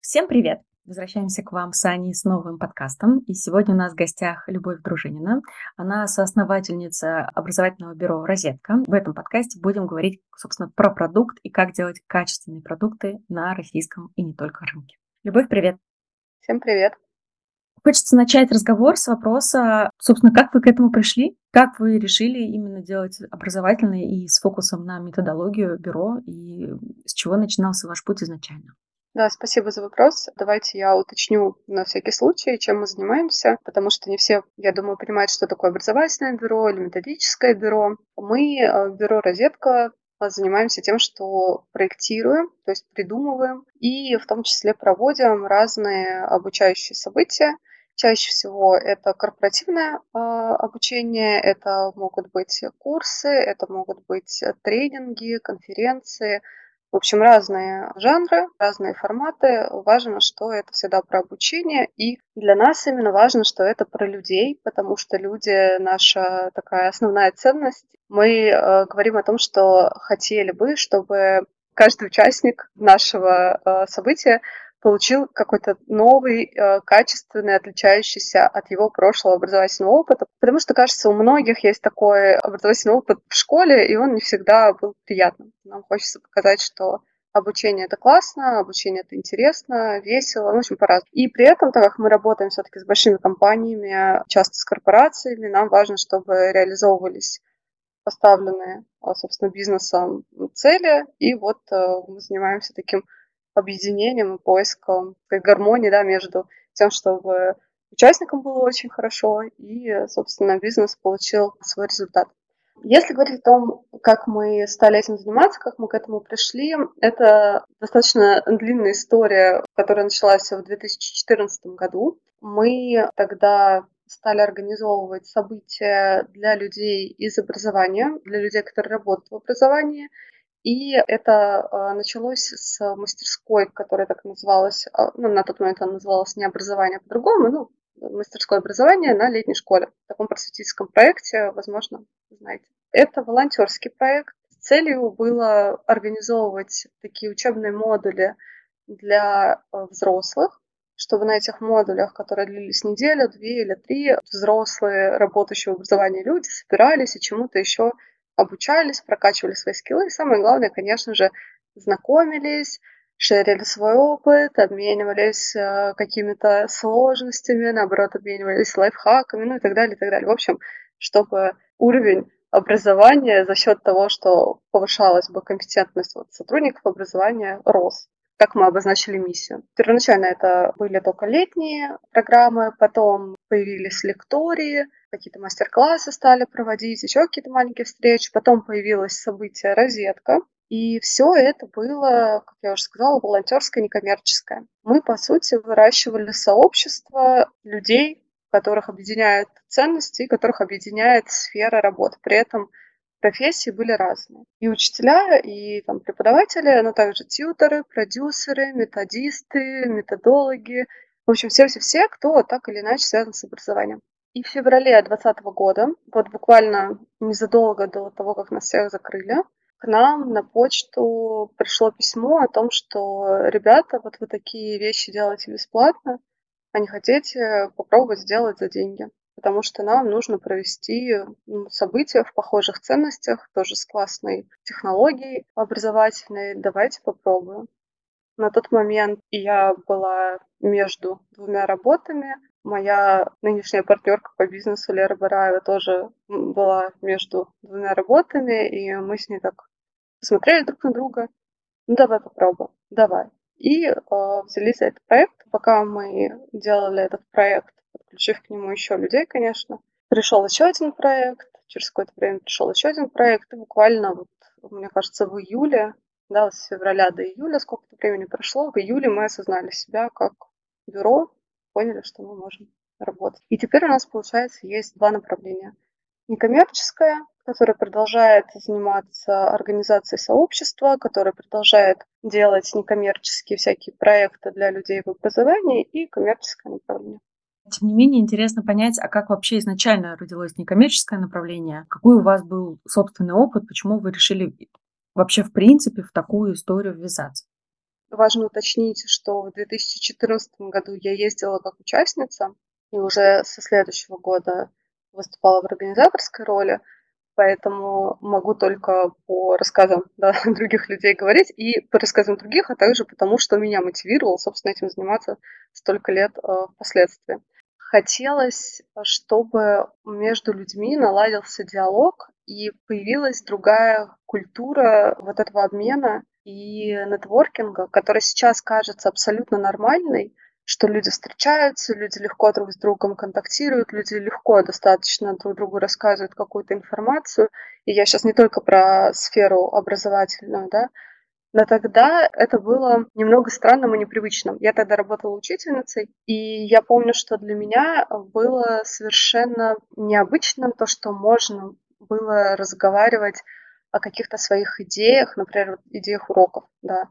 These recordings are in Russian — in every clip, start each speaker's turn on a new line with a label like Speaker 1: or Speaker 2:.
Speaker 1: Всем привет! Возвращаемся к вам с Аней с новым подкастом. И сегодня у нас в гостях Любовь Дружинина. Она соосновательница образовательного бюро «Розетка». В этом подкасте будем говорить, собственно, про продукт и как делать качественные продукты на российском и не только рынке. Любовь, привет!
Speaker 2: Всем привет!
Speaker 1: Хочется начать разговор с вопроса, собственно, как вы к этому пришли? Как вы решили именно делать образовательный и с фокусом на методологию бюро? И с чего начинался ваш путь изначально?
Speaker 2: Да, спасибо за вопрос. Давайте я уточню на всякий случай, чем мы занимаемся, потому что не все, я думаю, понимают, что такое образовательное бюро или методическое бюро. Мы, э, бюро «Розетка», занимаемся тем, что проектируем, то есть придумываем, и в том числе проводим разные обучающие события. Чаще всего это корпоративное э, обучение, это могут быть курсы, это могут быть тренинги, конференции, в общем, разные жанры, разные форматы. Важно, что это всегда про обучение. И для нас именно важно, что это про людей, потому что люди — наша такая основная ценность. Мы э, говорим о том, что хотели бы, чтобы каждый участник нашего э, события получил какой-то новый, э, качественный, отличающийся от его прошлого образовательного опыта. Потому что, кажется, у многих есть такой образовательный опыт в школе, и он не всегда был приятным. Нам хочется показать, что обучение это классно, обучение это интересно, весело, ну, в общем, по-разному. И при этом, так как мы работаем все-таки с большими компаниями, часто с корпорациями, нам важно, чтобы реализовывались поставленные, а, собственно, бизнесом цели, и вот э, мы занимаемся таким объединением и поиском гармонии да, между тем, чтобы участникам было очень хорошо и, собственно, бизнес получил свой результат. Если говорить о том, как мы стали этим заниматься, как мы к этому пришли, это достаточно длинная история, которая началась в 2014 году. Мы тогда стали организовывать события для людей из образования, для людей, которые работают в образовании. И это э, началось с мастерской, которая так называлась, э, ну, на тот момент она называлась не образование, а по-другому, ну, мастерское образование на летней школе. В таком просветительском проекте, возможно, знаете. Это волонтерский проект. Целью было организовывать такие учебные модули для э, взрослых, чтобы на этих модулях, которые длились неделю, две или три, взрослые, работающие в образовании люди собирались и чему-то еще обучались, прокачивали свои скиллы. И самое главное, конечно же, знакомились, шерили свой опыт, обменивались э, какими-то сложностями, наоборот, обменивались лайфхаками, ну и так далее, и так далее. В общем, чтобы уровень образования за счет того, что повышалась бы компетентность вот сотрудников образования, рос как мы обозначили миссию. Первоначально это были только летние программы, потом появились лектории, какие-то мастер-классы стали проводить, еще какие-то маленькие встречи, потом появилось событие «Розетка», и все это было, как я уже сказала, волонтерское, некоммерческое. Мы, по сути, выращивали сообщество людей, которых объединяют ценности, которых объединяет сфера работы. При этом профессии были разные. И учителя, и там, преподаватели, но также тьюторы, продюсеры, методисты, методологи. В общем, все-все-все, кто так или иначе связан с образованием. И в феврале 2020 года, вот буквально незадолго до того, как нас всех закрыли, к нам на почту пришло письмо о том, что ребята, вот вы такие вещи делаете бесплатно, а не хотите попробовать сделать за деньги потому что нам нужно провести события в похожих ценностях, тоже с классной технологией образовательной. Давайте попробуем. На тот момент я была между двумя работами. Моя нынешняя партнерка по бизнесу Лера Бараева тоже была между двумя работами, и мы с ней так посмотрели друг на друга. Ну, давай попробуем, давай. И э, взялись за этот проект. Пока мы делали этот проект, подключив к нему еще людей, конечно. Пришел еще один проект, через какое-то время пришел еще один проект, и буквально, вот, мне кажется, в июле, да, с февраля до июля, сколько-то времени прошло, в июле мы осознали себя как бюро, поняли, что мы можем работать. И теперь у нас, получается, есть два направления. Некоммерческое, которое продолжает заниматься организацией сообщества, которое продолжает делать некоммерческие всякие проекты для людей в образовании, и коммерческое направление.
Speaker 1: Тем не менее, интересно понять, а как вообще изначально родилось некоммерческое направление? Какой у вас был собственный опыт? Почему вы решили вообще в принципе в такую историю ввязаться?
Speaker 2: важно уточнить, что в 2014 году я ездила как участница, и уже со следующего года выступала в организаторской роли, поэтому могу только по рассказам да, других людей говорить и по рассказам других, а также потому, что меня мотивировало, собственно, этим заниматься столько лет э, впоследствии. Хотелось, чтобы между людьми наладился диалог и появилась другая культура вот этого обмена и нетворкинга, которая сейчас кажется абсолютно нормальной, что люди встречаются, люди легко друг с другом контактируют, люди легко достаточно друг другу рассказывают какую-то информацию. И я сейчас не только про сферу образовательную, да, но тогда это было немного странным и непривычным. Я тогда работала учительницей, и я помню, что для меня было совершенно необычным то, что можно было разговаривать о каких-то своих идеях, например, идеях уроков, да,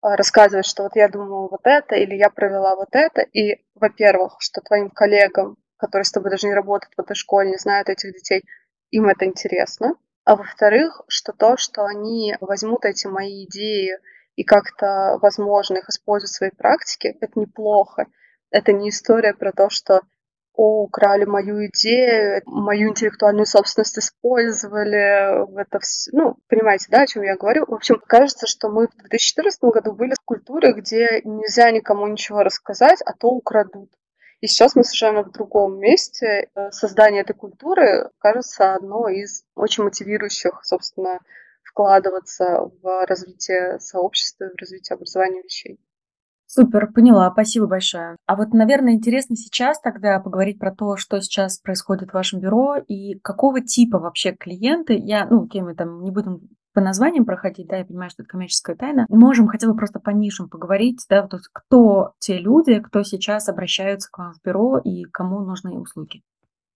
Speaker 2: а, рассказывать, что вот я думала вот это, или я провела вот это, и, во-первых, что твоим коллегам, которые с тобой даже не работают в этой школе, не знают этих детей, им это интересно, а во-вторых, что то, что они возьмут эти мои идеи и как-то, возможно, их используют в своей практике, это неплохо. Это не история про то, что о, украли мою идею, мою интеллектуальную собственность использовали это все. Ну, понимаете, да, о чем я говорю? В общем, кажется, что мы в 2014 году были в культуре, где нельзя никому ничего рассказать, а то украдут. И сейчас мы совершенно в другом месте. Создание этой культуры, кажется, одно из очень мотивирующих, собственно, вкладываться в развитие сообщества, в развитие образования вещей.
Speaker 1: Супер, поняла, спасибо большое. А вот, наверное, интересно сейчас тогда поговорить про то, что сейчас происходит в вашем бюро и какого типа вообще клиенты. Я, ну, окей, мы там не будем по названиям проходить, да, я понимаю, что это коммерческая тайна. Можем хотя бы просто по нишам поговорить, да, есть кто те люди, кто сейчас обращаются к вам в бюро и кому нужны услуги.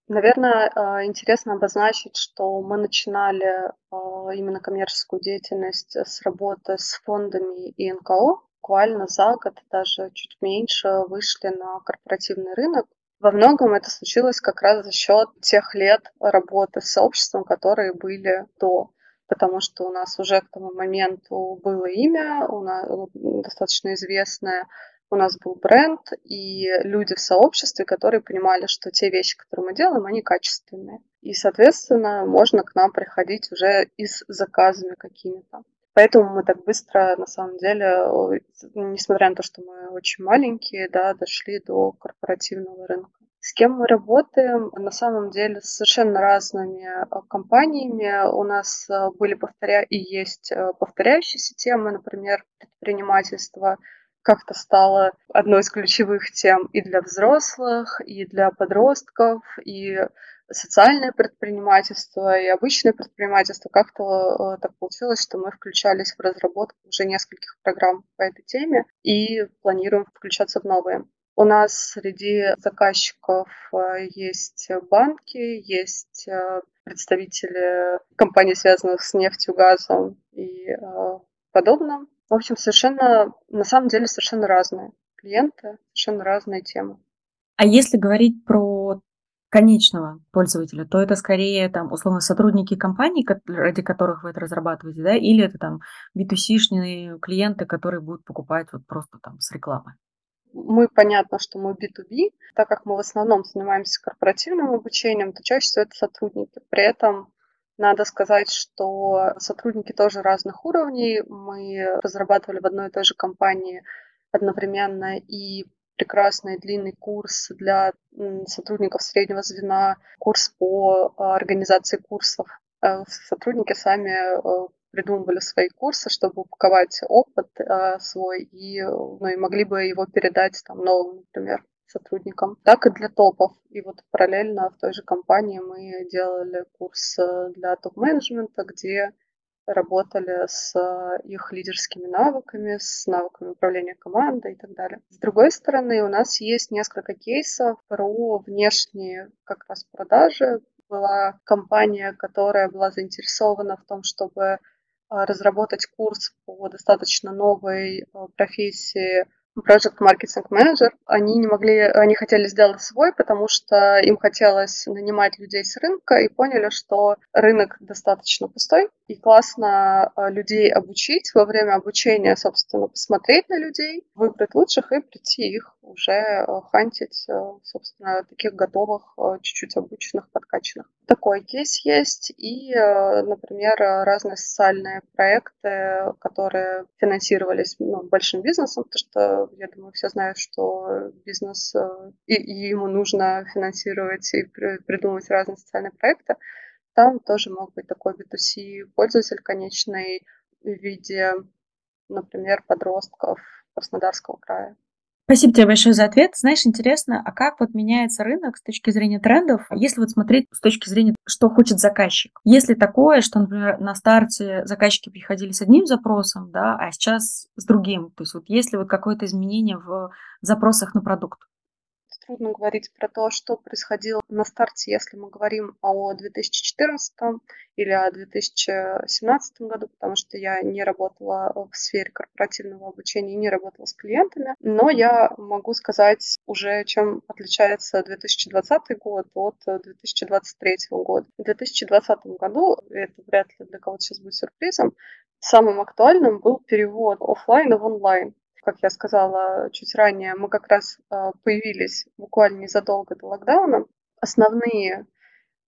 Speaker 2: Наверное, а, интересно обозначить, что мы начинали а, именно коммерческую деятельность с работы с фондами и НКО, буквально за год, даже чуть меньше, вышли на корпоративный рынок. Во многом это случилось как раз за счет тех лет работы с сообществом, которые были до потому что у нас уже к тому моменту было имя, у нас достаточно известное, у нас был бренд и люди в сообществе, которые понимали, что те вещи, которые мы делаем, они качественные. И, соответственно, можно к нам приходить уже и с заказами какими-то. Поэтому мы так быстро, на самом деле, несмотря на то, что мы очень маленькие, да, дошли до корпоративного рынка. С кем мы работаем? На самом деле с совершенно разными а, компаниями. У нас а, были повторя... и есть а, повторяющиеся темы, например, предпринимательство как-то стало одной из ключевых тем и для взрослых, и для подростков, и социальное предпринимательство и обычное предпринимательство. Как-то так получилось, что мы включались в разработку уже нескольких программ по этой теме и планируем включаться в новые. У нас среди заказчиков э, есть банки, есть э, представители компаний, связанных с нефтью, газом и подобным. В общем, совершенно, на самом деле, совершенно разные клиенты, совершенно разные темы.
Speaker 1: А если говорить про конечного пользователя, то это скорее там условно сотрудники компаний, ради которых вы это разрабатываете, да, или это там B2C-шные клиенты, которые будут покупать вот просто там с рекламы?
Speaker 2: Мы понятно, что мы B2B, так как мы в основном занимаемся корпоративным обучением, то чаще всего это сотрудники. При этом надо сказать, что сотрудники тоже разных уровней. Мы разрабатывали в одной и той же компании одновременно и прекрасный длинный курс для сотрудников среднего звена, курс по а, организации курсов. Э, сотрудники сами э, придумывали свои курсы, чтобы упаковать опыт э, свой и, ну, и могли бы его передать там, новым, например, сотрудникам, так и для топов. И вот параллельно в той же компании мы делали курс для топ-менеджмента, где работали с э, их лидерскими навыками, с навыками управления командой и так далее. С другой стороны, у нас есть несколько кейсов про внешние как раз продажи. Была компания, которая была заинтересована в том, чтобы э, разработать курс по достаточно новой э, профессии Project Marketing Manager. Они не могли, они хотели сделать свой, потому что им хотелось нанимать людей с рынка и поняли, что рынок достаточно пустой, и классно а, людей обучить, во время обучения, собственно, посмотреть на людей, выбрать лучших и прийти их уже а, хантить, а, собственно, таких готовых, чуть-чуть обученных, подкачанных. Такой кейс есть. И, например, разные социальные проекты, которые финансировались ну, большим бизнесом, потому что, я думаю, все знают, что бизнес, и, и ему нужно финансировать и придумывать разные социальные проекты. Там тоже мог быть такой B2C пользователь конечный в виде, например, подростков Краснодарского края.
Speaker 1: Спасибо тебе большое за ответ. Знаешь, интересно, а как вот меняется рынок с точки зрения трендов, если вот смотреть с точки зрения, что хочет заказчик? Если такое, что, например, на старте заказчики приходили с одним запросом, да, а сейчас с другим, то есть вот есть ли вот какое-то изменение в запросах на продукт?
Speaker 2: Трудно говорить про то, что происходило на старте, если мы говорим о 2014 или о 2017 году, потому что я не работала в сфере корпоративного обучения и не работала с клиентами. Но я могу сказать уже, чем отличается 2020 год от 2023 года. В 2020 году, это вряд ли для кого-то сейчас будет сюрпризом, самым актуальным был перевод офлайна в онлайн как я сказала чуть ранее, мы как раз а, появились буквально незадолго до локдауна. Основные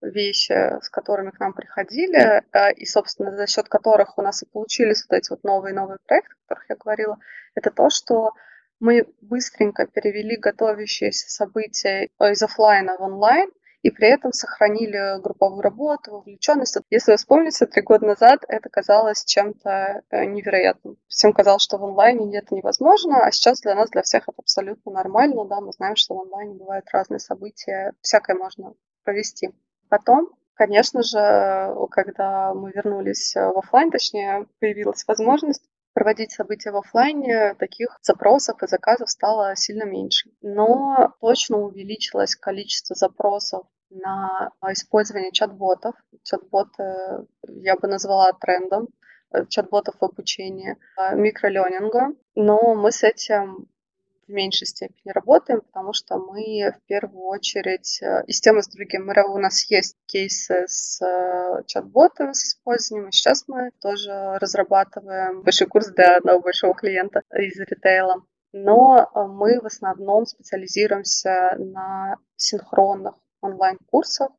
Speaker 2: вещи, с которыми к нам приходили, а, и, собственно, за счет которых у нас и получились вот эти вот новые-новые проекты, о которых я говорила, это то, что мы быстренько перевели готовящиеся события из офлайна в онлайн, и при этом сохранили групповую работу, вовлеченность. Если вы вспомните, три года назад это казалось чем-то э, невероятным. Всем казалось, что в онлайне это невозможно, а сейчас для нас, для всех это абсолютно нормально. Да, мы знаем, что в онлайне бывают разные события, всякое можно провести. Потом Конечно же, когда мы вернулись в офлайн, точнее, появилась возможность проводить события в офлайне, таких запросов и заказов стало сильно меньше. Но точно увеличилось количество запросов на использование чат-ботов. Чат-боты я бы назвала трендом э, чат-ботов в обучении, э, микроленинга. Но мы с этим в меньшей степени работаем, потому что мы в первую очередь э, и с тем, и с другим. У нас есть кейсы с э, чат-ботом, с использованием, и сейчас мы тоже разрабатываем большой курс для одного большого клиента из ритейла. Но э, мы в основном специализируемся на синхронных онлайн-курсах,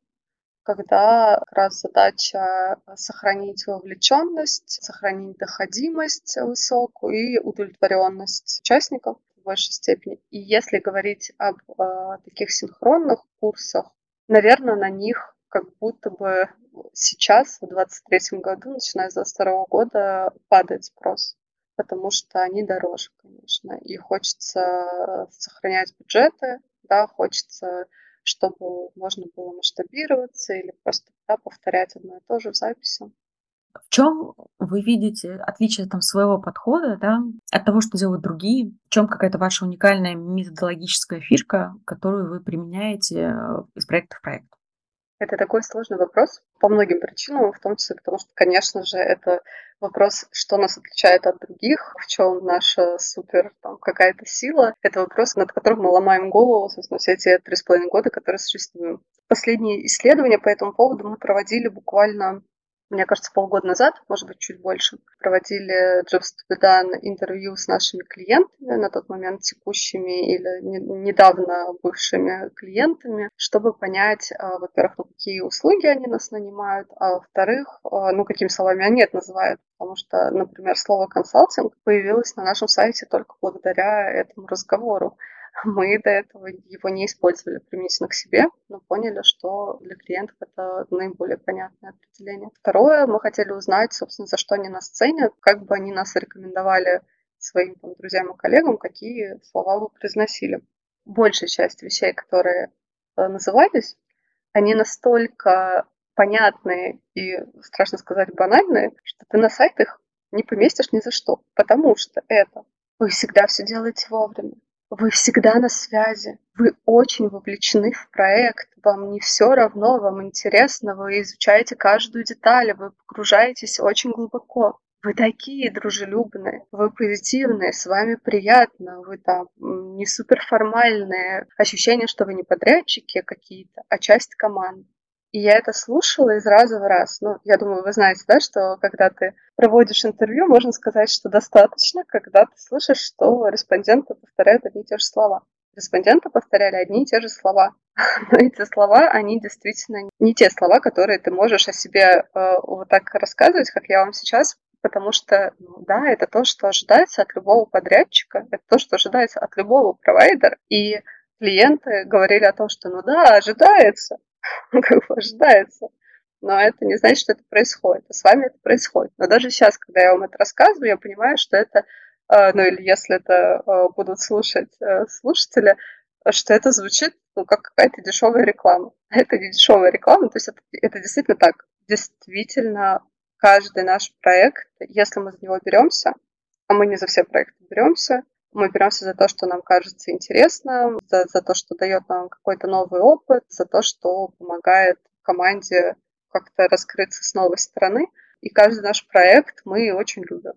Speaker 2: когда как раз задача сохранить вовлеченность, сохранить доходимость высокую и удовлетворенность участников в большей степени. И если говорить об э, таких синхронных курсах, наверное, на них как будто бы сейчас, в 23 году, начиная с 22 года, падает спрос, потому что они дороже, конечно. И хочется сохранять бюджеты, да, хочется, чтобы можно было масштабироваться или просто да, повторять одно и то же в записи.
Speaker 1: В чем вы видите отличие там своего подхода, да, от того, что делают другие? В чем какая-то ваша уникальная методологическая фишка, которую вы применяете э, из проекта в проект?
Speaker 2: Это такой сложный вопрос по многим причинам, в том числе потому, что, конечно же, это вопрос, что нас отличает от других, в чем наша супер там, какая-то сила. Это вопрос, над которым мы ломаем голову, собственно, все эти три с половиной года, которые существуем. Последние исследования по этому поводу мы проводили буквально мне кажется, полгода назад, может быть, чуть больше, проводили Jobs to done интервью с нашими клиентами, на тот момент текущими или не, недавно бывшими клиентами, чтобы понять, а, во-первых, ну, какие услуги они нас нанимают, а во-вторых, а, ну, какими словами они это называют. Потому что, например, слово консалтинг появилось на нашем сайте только благодаря этому разговору. Мы до этого его не использовали применительно к себе, но поняли, что для клиентов это наиболее понятное определение. Второе, мы хотели узнать, собственно, за что они нас ценят, как бы они нас рекомендовали своим там, друзьям и коллегам, какие слова вы произносили. Большая часть вещей, которые э, назывались, они настолько понятные и, страшно сказать, банальные, что ты на сайтах не поместишь ни за что, потому что это вы всегда все делаете вовремя. Вы всегда на связи, вы очень вовлечены в проект, вам не все равно, вам интересно, вы изучаете каждую деталь, вы погружаетесь очень глубоко. вы такие дружелюбные, вы позитивные, с вами приятно, вы там не суперформальные. Ощущение, что вы не подрядчики какие-то, а часть команды. И я это слушала из раза в раз. Ну, я думаю, вы знаете, да, что когда ты проводишь интервью, можно сказать, что достаточно, когда ты слышишь, что респонденты повторяют одни и те же слова. Респонденты повторяли одни и те же слова. Но эти слова, они действительно не те слова, которые ты можешь о себе э, вот так рассказывать, как я вам сейчас, потому что, ну, да, это то, что ожидается от любого подрядчика, это то, что ожидается от любого провайдера. И клиенты говорили о том, что, ну да, ожидается, как бы ожидается. Но это не значит, что это происходит. А с вами это происходит. Но даже сейчас, когда я вам это рассказываю, я понимаю, что это, э, ну или если это э, будут слушать э, слушатели, что это звучит ну, как какая-то дешевая реклама. Это не дешевая реклама, то есть это, это действительно так. Действительно, каждый наш проект, если мы за него беремся, а мы не за все проекты беремся, мы беремся за то, что нам кажется интересно, за, за то, что дает нам какой-то новый опыт, за то, что помогает команде как-то раскрыться с новой стороны. И каждый наш проект мы очень любим.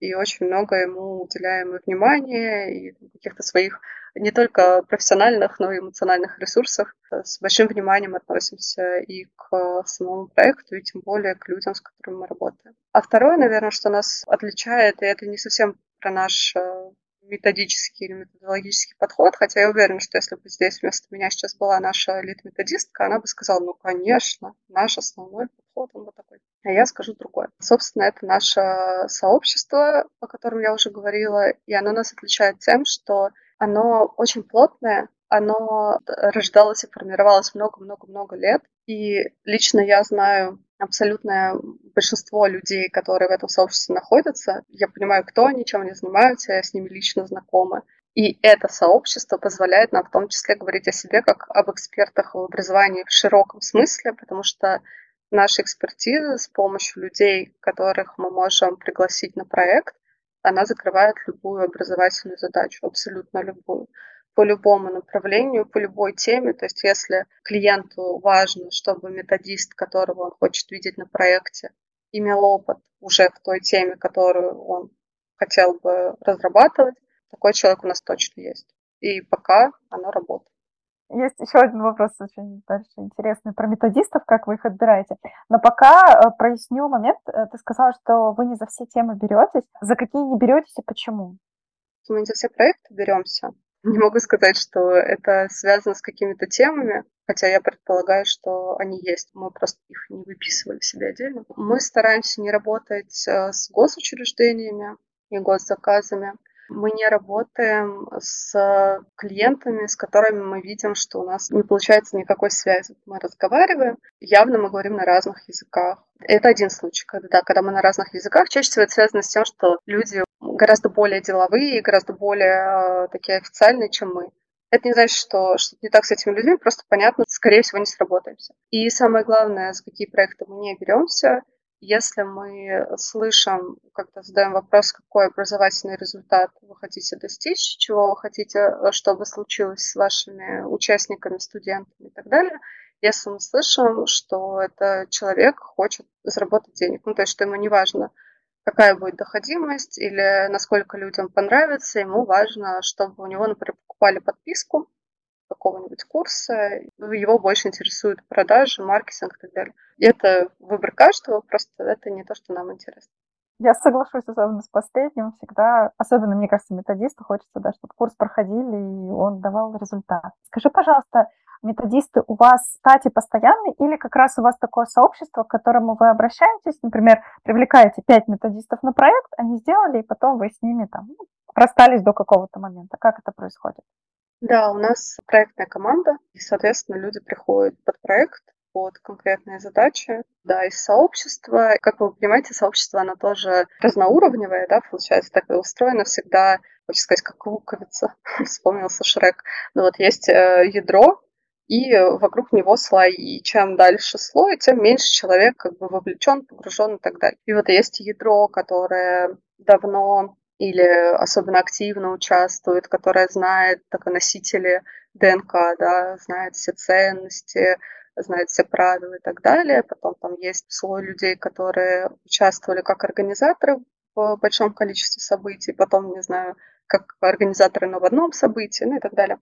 Speaker 2: И очень много ему уделяем и внимания, и каких-то своих не только профессиональных, но и эмоциональных ресурсов. С большим вниманием относимся и к самому проекту, и тем более к людям, с которыми мы работаем. А второе, наверное, что нас отличает, и это не совсем про наш э, методический или методологический подход, хотя я уверена, что если бы здесь вместо меня сейчас была наша лид-методистка, она бы сказала, ну, конечно, наш основной подход, он вот такой. А я скажу другое. Собственно, это наше сообщество, о котором я уже говорила, и оно нас отличает тем, что оно очень плотное, оно рождалось и формировалось много-много-много лет. И лично я знаю абсолютное большинство людей, которые в этом сообществе находятся. Я понимаю, кто они, чем они занимаются, я с ними лично знакома. И это сообщество позволяет нам в том числе говорить о себе как об экспертах в образовании в широком смысле, потому что наша экспертиза с помощью людей, которых мы можем пригласить на проект, она закрывает любую образовательную задачу, абсолютно любую по любому направлению, по любой теме. То есть если клиенту важно, чтобы методист, которого он хочет видеть на проекте, имел опыт уже в той теме, которую он хотел бы разрабатывать, такой человек у нас точно есть. И пока оно работает.
Speaker 3: Есть еще один вопрос очень дальше интересный про методистов, как вы их отбираете. Но пока э, проясню момент. Э, ты сказала, что вы не за все темы беретесь. За какие не беретесь и почему?
Speaker 2: Мы не за все проекты беремся. Не могу сказать, что это связано с какими-то темами, хотя я предполагаю, что они есть. Мы просто их не выписывали себе отдельно. Мы стараемся не работать э, с госучреждениями и госзаказами. Мы не работаем с клиентами, с которыми мы видим, что у нас не получается никакой связи. Мы разговариваем, явно мы говорим на разных языках. Это один случай, когда, когда мы на разных языках. Чаще всего это связано с тем, что люди гораздо более деловые гораздо более э, такие официальные, чем мы. Это не значит, что что не так с этими людьми, просто понятно, скорее всего, не сработаемся. И самое главное, за какие проекты мы не беремся, если мы слышим, когда задаем вопрос, какой образовательный результат вы хотите достичь, чего вы хотите, э, чтобы случилось с вашими участниками, студентами и так далее, если мы слышим, что это человек хочет заработать денег, ну то есть что ему не важно, какая будет доходимость или насколько людям понравится, ему важно, чтобы у него, например, покупали подписку какого-нибудь курса, его больше интересуют продажи, маркетинг и так далее. Это выбор каждого, просто это не то, что нам интересно.
Speaker 3: Я соглашусь особенно с последним. Всегда, особенно, мне кажется, методисту хочется, да, чтобы курс проходили, и он давал результат. Скажи, пожалуйста, методисты у вас в штате постоянные или как раз у вас такое сообщество, к которому вы обращаетесь, например, привлекаете пять методистов на проект, они сделали, и потом вы с ними там ну, расстались до какого-то момента. Как это происходит?
Speaker 2: Да, у нас проектная команда, и, соответственно, люди приходят под проект, под конкретные задачи, да, из сообщества. Как вы понимаете, сообщество, оно тоже разноуровневое, да, получается, так устроено всегда, хочется сказать, как луковица, вспомнился Шрек. Но вот есть э, ядро, и вокруг него слои. И чем дальше слой, тем меньше человек как бы вовлечен, погружен и так далее. И вот есть ядро, которое давно или особенно активно участвует, которая знает так, носители ДНК, да, знает все ценности, знает все правила и так далее. Потом там есть слой людей, которые участвовали как организаторы в большом количестве событий, потом, не знаю, как организаторы, но в одном событии, ну и так далее.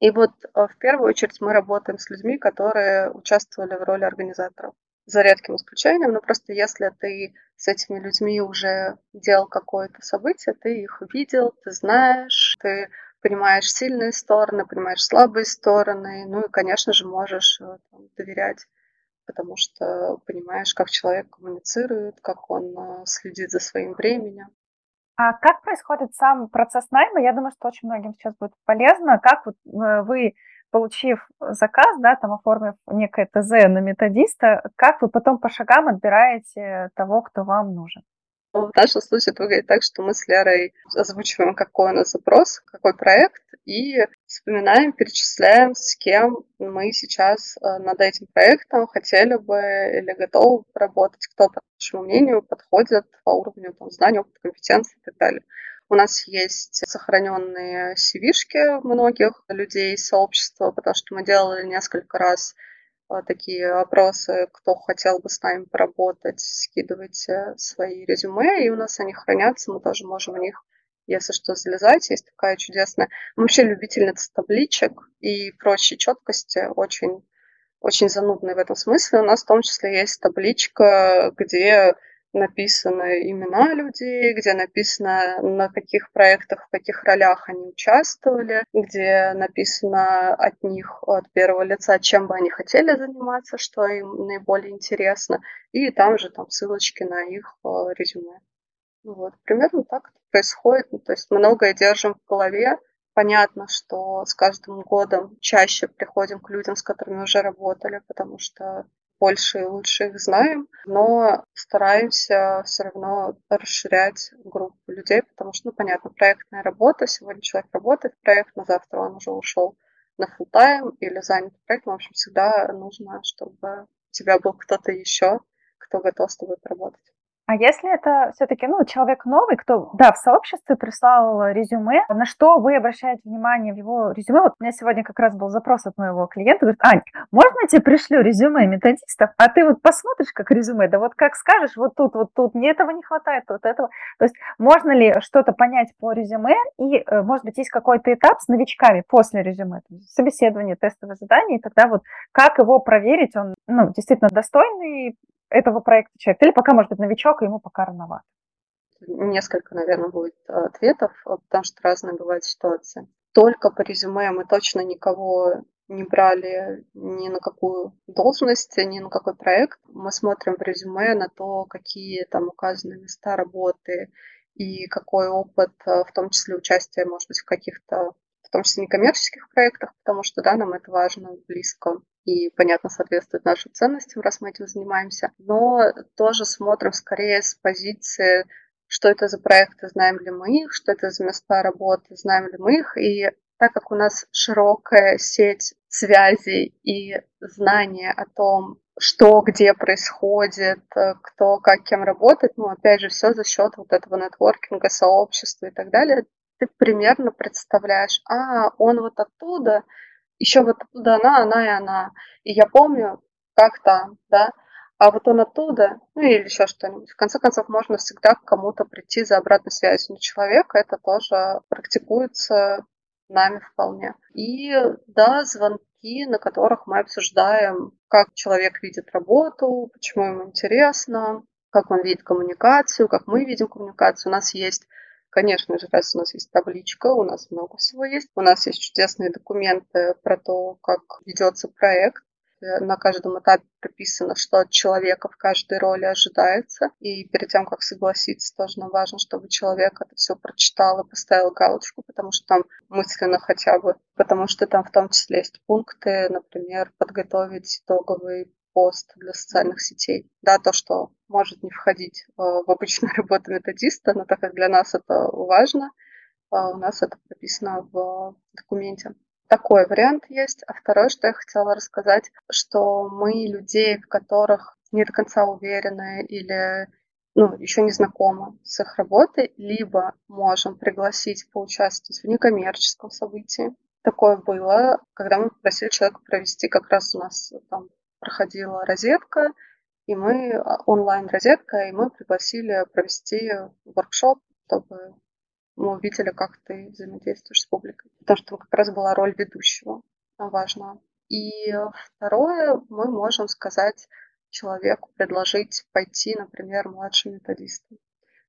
Speaker 2: И вот э, в первую очередь мы работаем с людьми, которые участвовали в роли организаторов. За редким исключением, но просто если ты с этими людьми уже делал какое-то событие, ты их видел, ты знаешь, ты понимаешь сильные стороны, понимаешь слабые стороны, ну и, конечно же, можешь э, там, доверять, потому что понимаешь, как человек коммуницирует, как он э, следит за своим временем.
Speaker 3: А как происходит сам процесс найма? Я думаю, что очень многим сейчас будет полезно. Как вот э, вы, получив заказ, да, там оформив некое ТЗ на методиста, как вы потом по шагам отбираете того, кто вам нужен?
Speaker 2: В нашем случае это выглядит так, что мы с Лерой озвучиваем, какой у нас запрос, какой проект, и вспоминаем, перечисляем, с кем мы сейчас э, над этим проектом хотели бы или готовы работать, кто, по нашему мнению, подходит по уровню там, знаний, опыта, компетенции и так далее. У нас есть сохраненные CV-шки многих людей из сообщества, потому что мы делали несколько раз а, такие опросы, кто хотел бы с нами поработать, скидывайте свои резюме, и у нас они хранятся, мы тоже можем в них, если что, залезать. Есть такая чудесная... Вообще любительница табличек и прочей четкости, очень, очень занудные в этом смысле. У нас в том числе есть табличка, где написаны имена людей, где написано, на каких проектах, в каких ролях они участвовали, где написано от них, от первого лица, чем бы они хотели заниматься, что им наиболее интересно, и там же там ссылочки на их э, резюме. Вот, примерно так это происходит. Ну, то есть многое держим в голове. Понятно, что с каждым годом чаще приходим к людям, с которыми уже работали, потому что больше и лучше их знаем, но стараемся все равно расширять группу людей, потому что, ну, понятно, проектная работа, сегодня человек работает в проект, на завтра он уже ушел на full тайм или занят проектом. В общем, всегда нужно, чтобы у тебя был кто-то еще, кто готов с тобой поработать.
Speaker 3: А если это все-таки ну, человек новый, кто, да, в сообществе прислал резюме, на что вы обращаете внимание в его резюме? Вот у меня сегодня как раз был запрос от моего клиента, говорит, Ань, можно я тебе пришлю резюме методистов, а ты вот посмотришь, как резюме, да вот как скажешь, вот тут, вот тут, мне этого не хватает, вот этого. То есть можно ли что-то понять по резюме и, э, может быть, есть какой-то этап с новичками после резюме, собеседование, тестовое задание, и тогда вот как его проверить, он ну, действительно достойный этого проекта человек, или пока, может быть, новичок, и ему пока рановато?
Speaker 2: Несколько, наверное, будет э, ответов, э, потому что разные бывают ситуации. Только по резюме мы точно никого не брали ни на какую должность, ни на какой проект. Мы смотрим в резюме на то, какие там указаны места работы и какой опыт, э, в том числе участие, может быть, в каких-то, том числе некоммерческих проектах, потому что, да, нам это важно, близко и, понятно, соответствует нашим ценностям, раз мы этим занимаемся, но тоже смотрим скорее с позиции, что это за проекты, знаем ли мы их, что это за места работы, знаем ли мы их, и так как у нас широкая сеть связей и знания о том, что где происходит, кто как кем работает, ну, опять же, все за счет вот этого нетворкинга, сообщества и так далее, ты примерно представляешь, а, он вот оттуда, еще вот оттуда она, она и она. И я помню, как там, да, а вот он оттуда, ну или еще что-нибудь. В конце концов, можно всегда к кому-то прийти за обратной связью. Но человек это тоже практикуется нами вполне. И да, звонки, на которых мы обсуждаем, как человек видит работу, почему ему интересно, как он видит коммуникацию, как мы видим коммуникацию. У нас есть Конечно же, раз у нас есть табличка, у нас много всего есть. У нас есть чудесные документы про то, как ведется проект. На каждом этапе прописано, что от человека в каждой роли ожидается. И перед тем, как согласиться, тоже нам важно, чтобы человек это все прочитал и поставил галочку, потому что там мысленно хотя бы, потому что там в том числе есть пункты, например, подготовить итоговый пост для социальных сетей. Да, то, что может не входить э, в обычную работу методиста, но так как для нас это важно, э, у нас это прописано в документе. Такой вариант есть. А второе, что я хотела рассказать, что мы людей, в которых не до конца уверены или ну, еще не знакомы с их работой, либо можем пригласить поучаствовать в некоммерческом событии, Такое было, когда мы попросили человека провести, как раз у нас там проходила розетка, и мы а, онлайн-розетка, и мы пригласили провести воркшоп, чтобы мы увидели, как ты взаимодействуешь с публикой. Потому что как раз была роль ведущего важна. И второе, мы можем сказать человеку, предложить пойти, например, младшим методистом.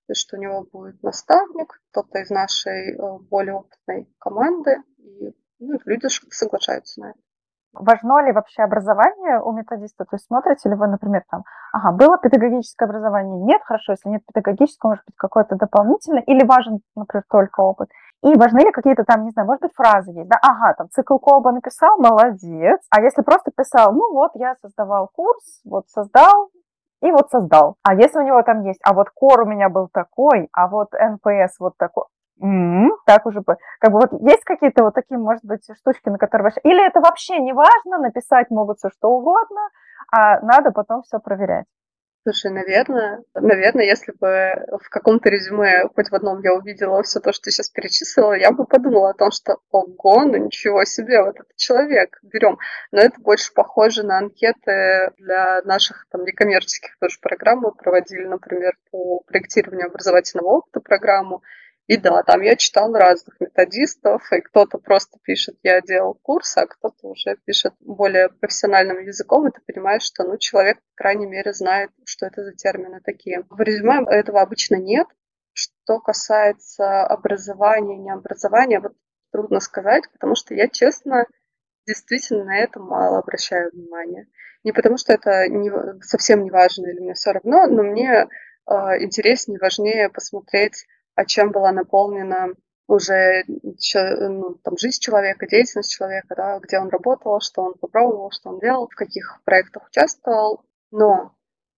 Speaker 2: То есть, что у него будет наставник, кто-то из нашей э, более опытной команды, и ну, люди соглашаются на это.
Speaker 3: Важно ли вообще образование у методиста? То есть смотрите ли вы, например, там, ага, было педагогическое образование, нет, хорошо, если нет педагогического, может быть, какое-то дополнительное, или важен, например, только опыт. И важны ли какие-то там, не знаю, может быть, фразы есть, да, ага, там, цикл Колба написал, молодец, а если просто писал, ну вот, я создавал курс, вот создал, и вот создал. А если у него там есть, а вот COR у меня был такой, а вот NPS вот такой, Mm-hmm. Так уже, как бы вот есть какие-то вот такие, может быть, штучки, на которые вообще... Или это вообще не важно, написать могут все что угодно, а надо потом все проверять.
Speaker 2: Слушай, наверное, наверное, если бы в каком-то резюме, хоть в одном я увидела все то, что ты сейчас перечислила, я бы подумала о том, что ого, ну ничего себе, вот этот человек, берем. Но это больше похоже на анкеты для наших там некоммерческих тоже программ. Мы проводили, например, по проектированию образовательного опыта программу. И да, там я читал разных методистов, и кто-то просто пишет, я делал курс, а кто-то уже пишет более профессиональным языком, и ты понимаешь, что ну, человек, по крайней мере, знает, что это за термины такие. В резюме этого обычно нет. Что касается образования, не образования, вот трудно сказать, потому что я, честно, действительно на это мало обращаю внимание. Не потому что это не, совсем не важно или мне все равно, но мне э, интереснее, важнее посмотреть чем была наполнена уже ну, там, жизнь человека, деятельность человека, да, где он работал, что он попробовал, что он делал, в каких проектах участвовал. Но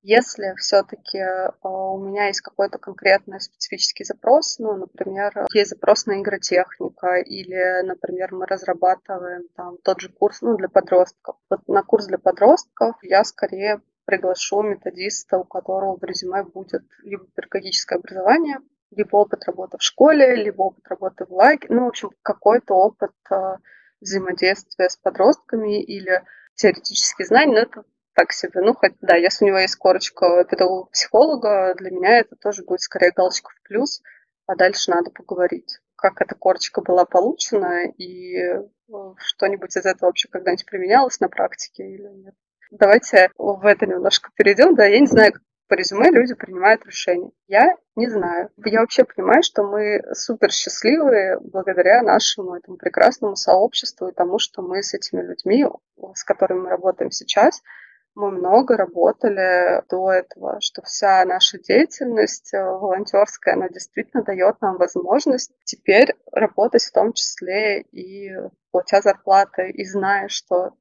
Speaker 2: если все-таки э, у меня есть какой-то конкретный специфический запрос, ну, например, есть запрос на игротехника, или, например, мы разрабатываем там тот же курс ну, для подростков. Вот на курс для подростков я скорее приглашу методиста, у которого в резюме будет либо педагогическое образование, либо опыт работы в школе, либо опыт работы в лагере, ну, в общем, какой-то опыт э, взаимодействия с подростками или теоретические знания, но это так себе. Ну, хоть, да, если у него есть корочка педагога-психолога, для меня это тоже будет скорее галочка в плюс, а дальше надо поговорить, как эта корочка была получена и э, что-нибудь из этого вообще когда-нибудь применялось на практике или нет. Давайте в это немножко перейдем. Да, я не знаю, по резюме люди принимают решения. Я не знаю. Я вообще понимаю, что мы супер счастливые благодаря нашему этому прекрасному сообществу и тому, что мы с этими людьми, с которыми мы работаем сейчас, мы много работали до этого, что вся наша деятельность э, волонтерская, она действительно дает нам возможность теперь работать в том числе и платя зарплаты, и зная, что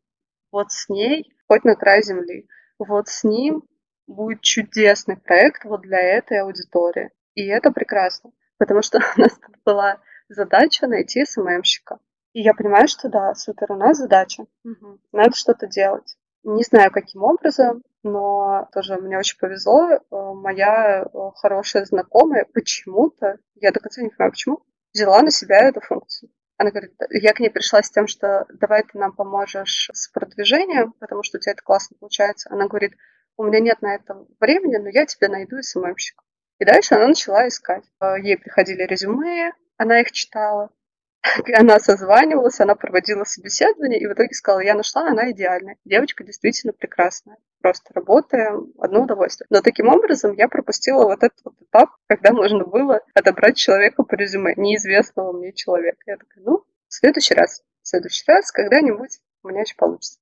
Speaker 2: вот с ней хоть на край земли, вот с ним будет чудесный проект вот для этой аудитории. И это прекрасно, потому что у нас была задача найти СММщика. И я понимаю, что да, супер, у нас задача. Угу. Надо что-то делать. Не знаю, каким образом, но тоже мне очень повезло. Э, моя э, хорошая знакомая почему-то, я до конца не понимаю, почему, взяла на себя эту функцию. Она говорит, я к ней пришла с тем, что давай ты нам поможешь с продвижением, потому что у тебя это классно получается. Она говорит, у меня нет на это времени, но я тебе найду СММщика. И дальше она начала искать. Э, ей приходили резюме, она их читала, она созванивалась, она проводила собеседование, и в итоге сказала, я нашла, она идеальная. Девочка действительно прекрасная. Просто работаем, одно удовольствие. Но таким образом я пропустила вот этот вот этап, когда можно было отобрать человека по резюме, неизвестного мне человека. Я такая, ну, в следующий раз, в следующий раз, когда-нибудь у меня еще получится.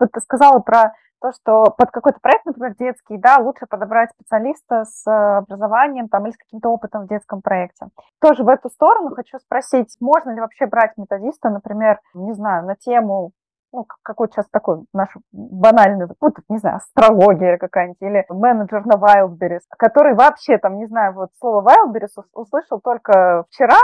Speaker 3: Вот ты сказала про то, что под какой-то проект, например, детский, да, лучше подобрать специалиста с э, образованием там, или с каким-то опытом в детском проекте. Тоже в эту сторону хочу спросить, можно ли вообще брать методиста, например, не знаю, на тему ну, какой сейчас такой наш банальный, вот, не знаю, астрология какая-нибудь, или менеджер на Wildberries, который вообще там, не знаю, вот слово Wildberries услышал только вчера,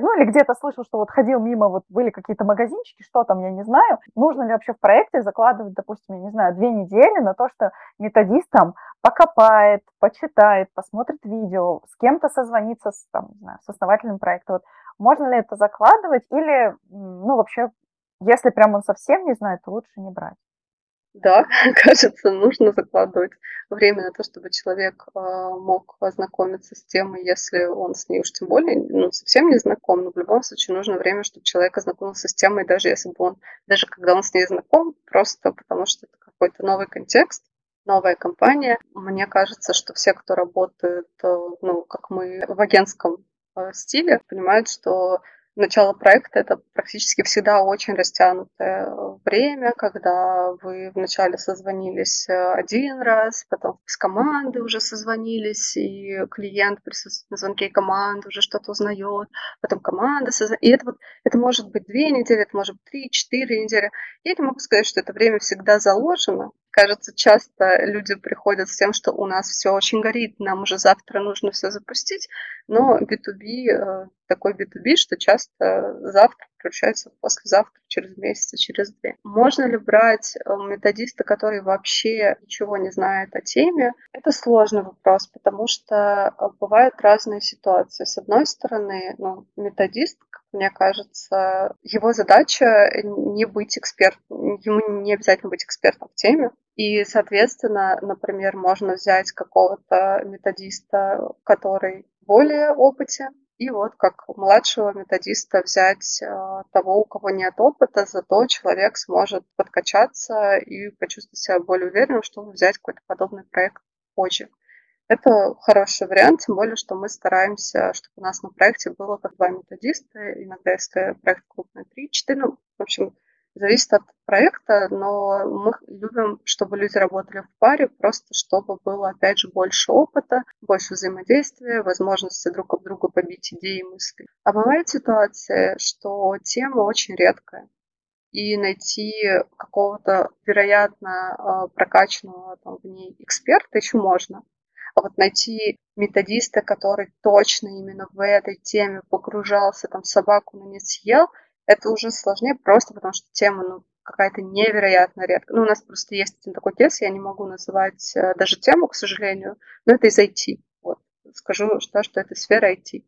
Speaker 3: ну или где-то слышал, что вот ходил мимо, вот были какие-то магазинчики, что там, я не знаю. Нужно ли вообще в проекте закладывать, допустим, я не знаю, две недели на то, что методист там покопает, почитает, посмотрит видео, с кем-то созвонится, с, там, не знаю, с основателем проекта. Вот можно ли это закладывать или, ну, вообще, если прям он совсем не знает, то лучше не брать?
Speaker 2: Да, кажется, нужно закладывать время на то, чтобы человек э, мог ознакомиться с темой, если он с ней уж тем более ну, совсем не знаком, но в любом случае нужно время, чтобы человек ознакомился с темой, даже если бы он, даже когда он с ней знаком, просто потому что это какой-то новый контекст, новая компания. Мне кажется, что все, кто работает, э, ну, как мы в агентском э, стиле, понимают, что начало проекта это практически всегда очень растянутое время, когда вы вначале созвонились э, один раз, потом с командой уже созвонились, и клиент присутствует на звонке команды, уже что-то узнает, потом команда созвонилась. И это вот это может быть две недели, это может быть три-четыре недели. Я не могу сказать, что это время всегда заложено, Кажется, часто люди приходят с тем, что у нас все очень горит, нам уже завтра нужно все запустить, но B2B э, такой B2B, что часто завтра превращается в послезавтра, через месяц, через две. Можно ли брать э, методиста, который вообще ничего не знает о теме? Это сложный вопрос, потому что э, бывают разные ситуации. С одной стороны, ну, методист, мне кажется, его задача не быть экспертом, ему не обязательно быть экспертом в теме. И, соответственно, например, можно взять какого-то методиста, который более опытен, и вот как младшего методиста взять э, того, у кого нет опыта, зато человек сможет подкачаться и почувствовать себя более уверенным, чтобы взять какой-то подобный проект позже. Это хороший вариант, тем более, что мы стараемся, чтобы у нас на проекте было как два методиста, иногда если проект крупный, три, четыре, ну, в общем, зависит от проекта, но мы любим, чтобы люди работали в паре, просто чтобы было, опять же, больше опыта, больше взаимодействия, возможности друг об друга побить идеи и мысли. А бывает ситуация, что тема очень редкая, и найти какого-то, вероятно, а, прокачанного там, в ней эксперта еще можно. Вот найти методиста, который точно именно в этой теме погружался, там собаку на не съел, это уже сложнее просто потому, что тема ну, какая-то невероятно редкая. Ну, у нас просто есть один такой кейс, я не могу называть э, даже тему, к сожалению, но это из IT. Вот. Скажу, что, что это сфера IT.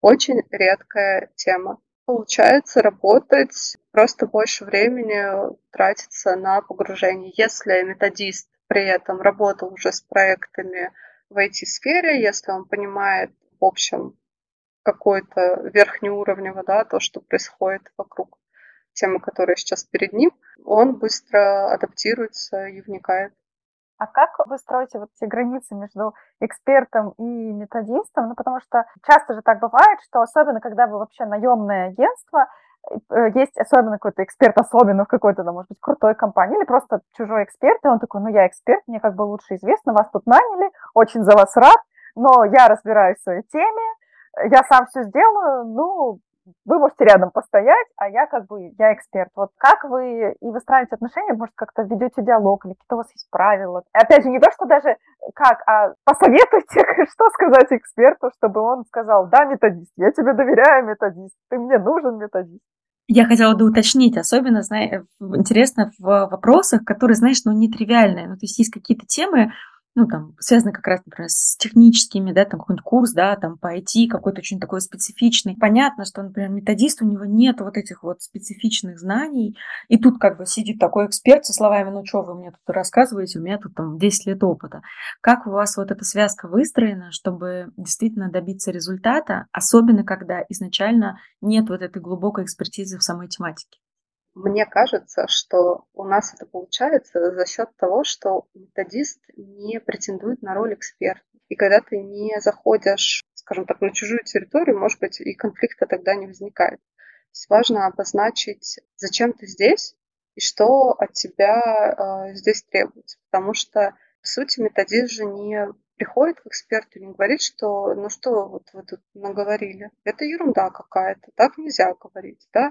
Speaker 2: Очень редкая тема. Получается работать, просто больше времени тратится на погружение. Если методист при этом работал уже с проектами в IT-сфере, если он понимает, в общем, какой-то верхнеуровнево, да, то, что происходит вокруг темы, которая сейчас перед ним, он быстро адаптируется и вникает.
Speaker 3: А как вы строите вот эти границы между экспертом и методистом? Ну, потому что часто же так бывает, что особенно когда вы вообще наемное агентство, есть особенно какой-то эксперт, особенно в какой-то, да, может быть, крутой компании, или просто чужой эксперт, и он такой, ну, я эксперт, мне как бы лучше известно, вас тут наняли, очень за вас рад, но я разбираюсь в своей теме, я сам все сделаю, ну, вы можете рядом постоять, а я как бы, я эксперт. Вот как вы и выстраиваете отношения, может, как-то ведете диалог, или какие-то у вас есть правила. И опять же, не то, что даже как, а посоветуйте, что сказать эксперту, чтобы он сказал, да, методист, я тебе доверяю, методист, ты мне нужен, методист.
Speaker 1: Я хотела бы уточнить, особенно, знаю, интересно в вопросах, которые, знаешь, ну, нетривиальные. Ну, то есть есть какие-то темы, ну, там, связаны как раз, например, с техническими, да, там, какой-нибудь курс, да, там, по IT, какой-то очень такой специфичный. Понятно, что, например, методист, у него нет вот этих вот специфичных знаний, и тут как бы сидит такой эксперт со словами, ну, что вы мне тут рассказываете, у меня тут там 10 лет опыта. Как у вас вот эта связка выстроена, чтобы действительно добиться результата, особенно когда изначально нет вот этой глубокой экспертизы в самой тематике?
Speaker 2: Мне кажется, что у нас это получается за счет того, что методист не претендует на роль эксперта. И когда ты не заходишь, скажем так, на чужую территорию, может быть, и конфликта тогда не возникает. То есть важно обозначить, зачем ты здесь и что от тебя э, здесь требуется. Потому что, по сути, методист же не приходит к эксперту и не говорит, что ну что вот вы тут наговорили. Это ерунда какая-то, так нельзя говорить, да?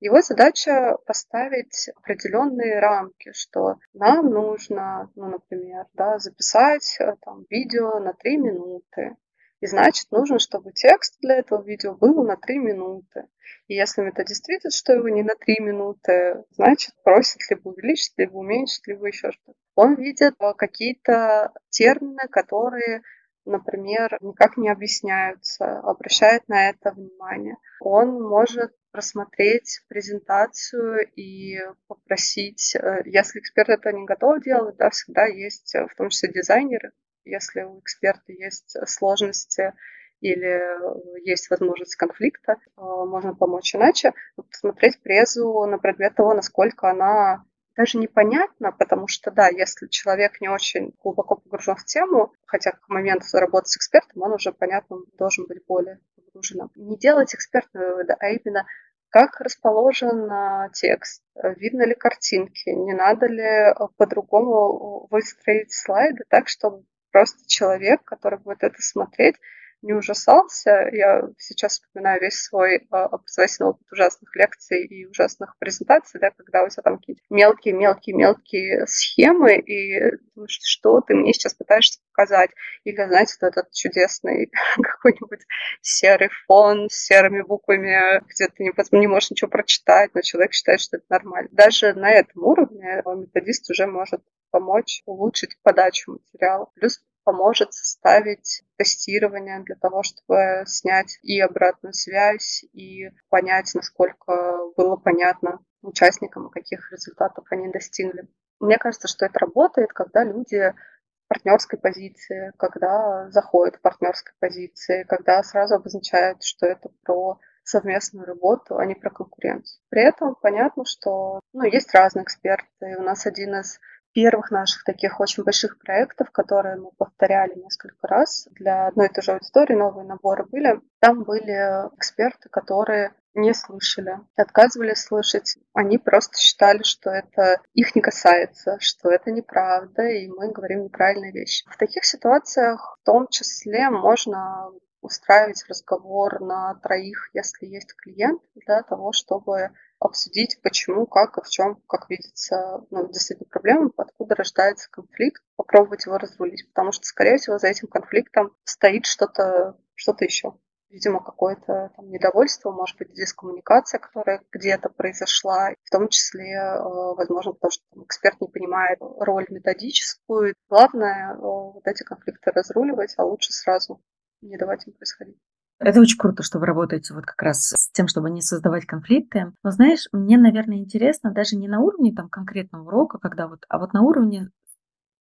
Speaker 2: Его задача поставить определенные рамки, что нам нужно, ну, например, да, записать э, там, видео на 3 минуты. И значит, нужно, чтобы текст для этого видео был на 3 минуты. И если методист видит, что его не на 3 минуты, значит, просит либо увеличить, либо уменьшить, либо еще что-то. Он видит э, какие-то термины, которые например, никак не объясняются, обращает на это внимание. Он может просмотреть презентацию и попросить, э, если эксперт это не готов делать, да, всегда есть, э, в том числе дизайнеры, если у эксперта есть сложности или есть возможность конфликта, э, можно помочь иначе, посмотреть презу на предмет того, насколько она даже непонятно, потому что, да, если человек не очень глубоко погружен в тему, хотя к моменту работы с экспертом он уже, понятно, должен быть более погружен. Не делать экспертные выводы, а именно как расположен текст, видно ли картинки, не надо ли по-другому выстроить слайды так, чтобы просто человек, который будет это смотреть, не ужасался. Я сейчас вспоминаю весь свой а, образовательный опыт ужасных лекций и ужасных презентаций, да, когда у тебя там какие-то мелкие-мелкие-мелкие схемы, и думаешь, что ты мне сейчас пытаешься показать. Или, знаете, вот этот чудесный какой-нибудь серый фон с серыми буквами, где ты не, не можешь ничего прочитать, но человек считает, что это нормально. Даже на этом уровне методист уже может помочь улучшить подачу материала. Плюс поможет составить тестирование для того, чтобы снять и обратную связь, и понять, насколько было понятно участникам, каких результатов они достигли. Мне кажется, что это работает, когда люди в партнерской позиции, когда заходят в партнерской позиции, когда сразу обозначают, что это про совместную работу, а не про конкуренцию. При этом понятно, что ну, есть разные эксперты. У нас один из первых наших таких очень больших проектов, которые мы повторяли несколько раз для одной и той же аудитории, новые наборы были. Там были эксперты, которые не слышали, отказывались слышать. Они просто считали, что это их не касается, что это неправда, и мы говорим неправильные вещи. В таких ситуациях в том числе можно устраивать разговор на троих, если есть клиент, для того, чтобы обсудить, почему, как и в чем, как видится ну, действительно проблема, откуда рождается конфликт, попробовать его разрулить, потому что, скорее всего, за этим конфликтом стоит что-то что еще. Видимо, какое-то там недовольство, может быть, дискоммуникация, которая где-то произошла, в том числе, э, возможно, потому что там, эксперт не понимает роль методическую. Главное э, вот эти конфликты разруливать, а лучше сразу не давать им происходить.
Speaker 1: Это очень круто, что вы работаете вот как раз с тем, чтобы не создавать конфликты. Но знаешь, мне, наверное, интересно даже не на уровне там конкретного урока, когда вот, а вот на уровне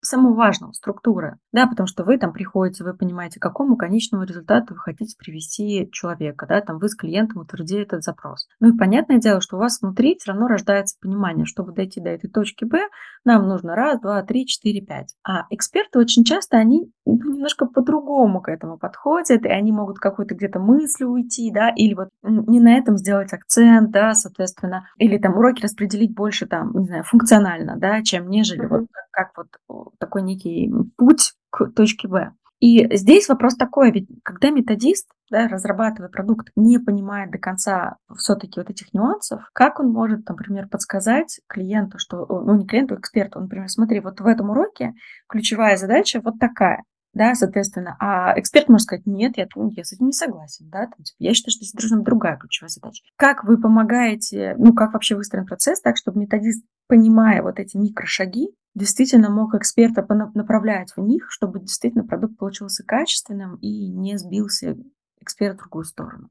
Speaker 1: самого важного, структуры. Да, потому что вы там приходите, вы понимаете, к какому конечному результату вы хотите привести человека, да, там вы с клиентом утвердили этот запрос. Ну и понятное дело, что у вас внутри все равно рождается понимание, чтобы дойти до этой точки Б, нам нужно раз, два, три, четыре, пять. А эксперты очень часто, они ну, немножко по-другому к этому подходят, и они могут какой-то где-то мысли уйти, да, или вот не на этом сделать акцент, да, соответственно, или там уроки распределить больше там, не знаю, функционально, да, чем нежели mm-hmm. вот как, как вот такой некий путь к точке Б. И здесь вопрос такой, ведь когда методист, да, разрабатывая продукт, не понимает до конца все-таки вот этих нюансов, как он может, например, подсказать клиенту, что, ну не клиенту, а эксперту, например, смотри, вот в этом уроке ключевая задача вот такая, да, соответственно, а эксперт может сказать, нет, я, я с этим не согласен, да, там, типа, я считаю, что здесь должна быть другая ключевая задача. Как вы помогаете, ну, как вообще выстроен процесс так, чтобы методист, понимая вот эти микрошаги, действительно мог эксперта направлять в них, чтобы действительно продукт получился качественным и не сбился эксперт в другую сторону?